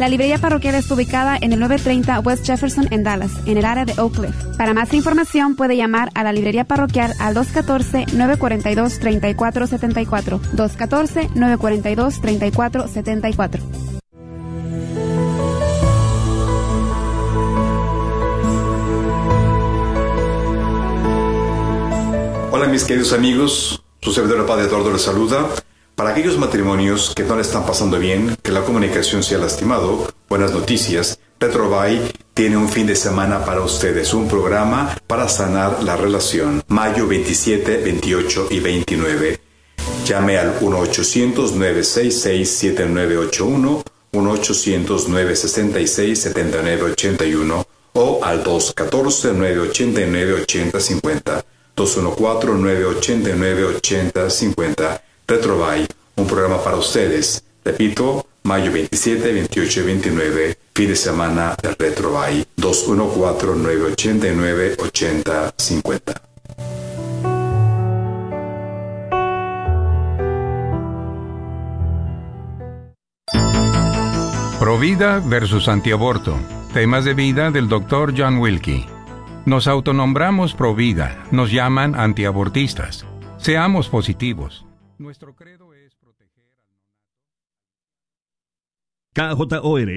La librería parroquial está ubicada en el 930 West Jefferson en Dallas, en el área de Oak Cliff. Para más información puede llamar a la librería parroquial al 214-942-3474. 214-942-3474. Hola mis queridos amigos, su servidor Padre Eduardo les saluda Para aquellos matrimonios que no le están pasando bien, que la comunicación se ha lastimado, buenas noticias. Petrobay tiene un fin de semana para ustedes, un programa para sanar la relación. Mayo 27, 28 y 29. Llame al 1-800-966-7981, 1-800-966-7981 o al 214-989-8050. 214-989-8050. Retrobay, un programa para ustedes. Repito, mayo 27, 28 y 29, fin de semana de Retrobay. 214-989-8050. Provida versus antiaborto. Temas de vida del Dr. John Wilkie. Nos autonombramos Provida, nos llaman antiabortistas. Seamos positivos. Nuestro credo es proteger KJOR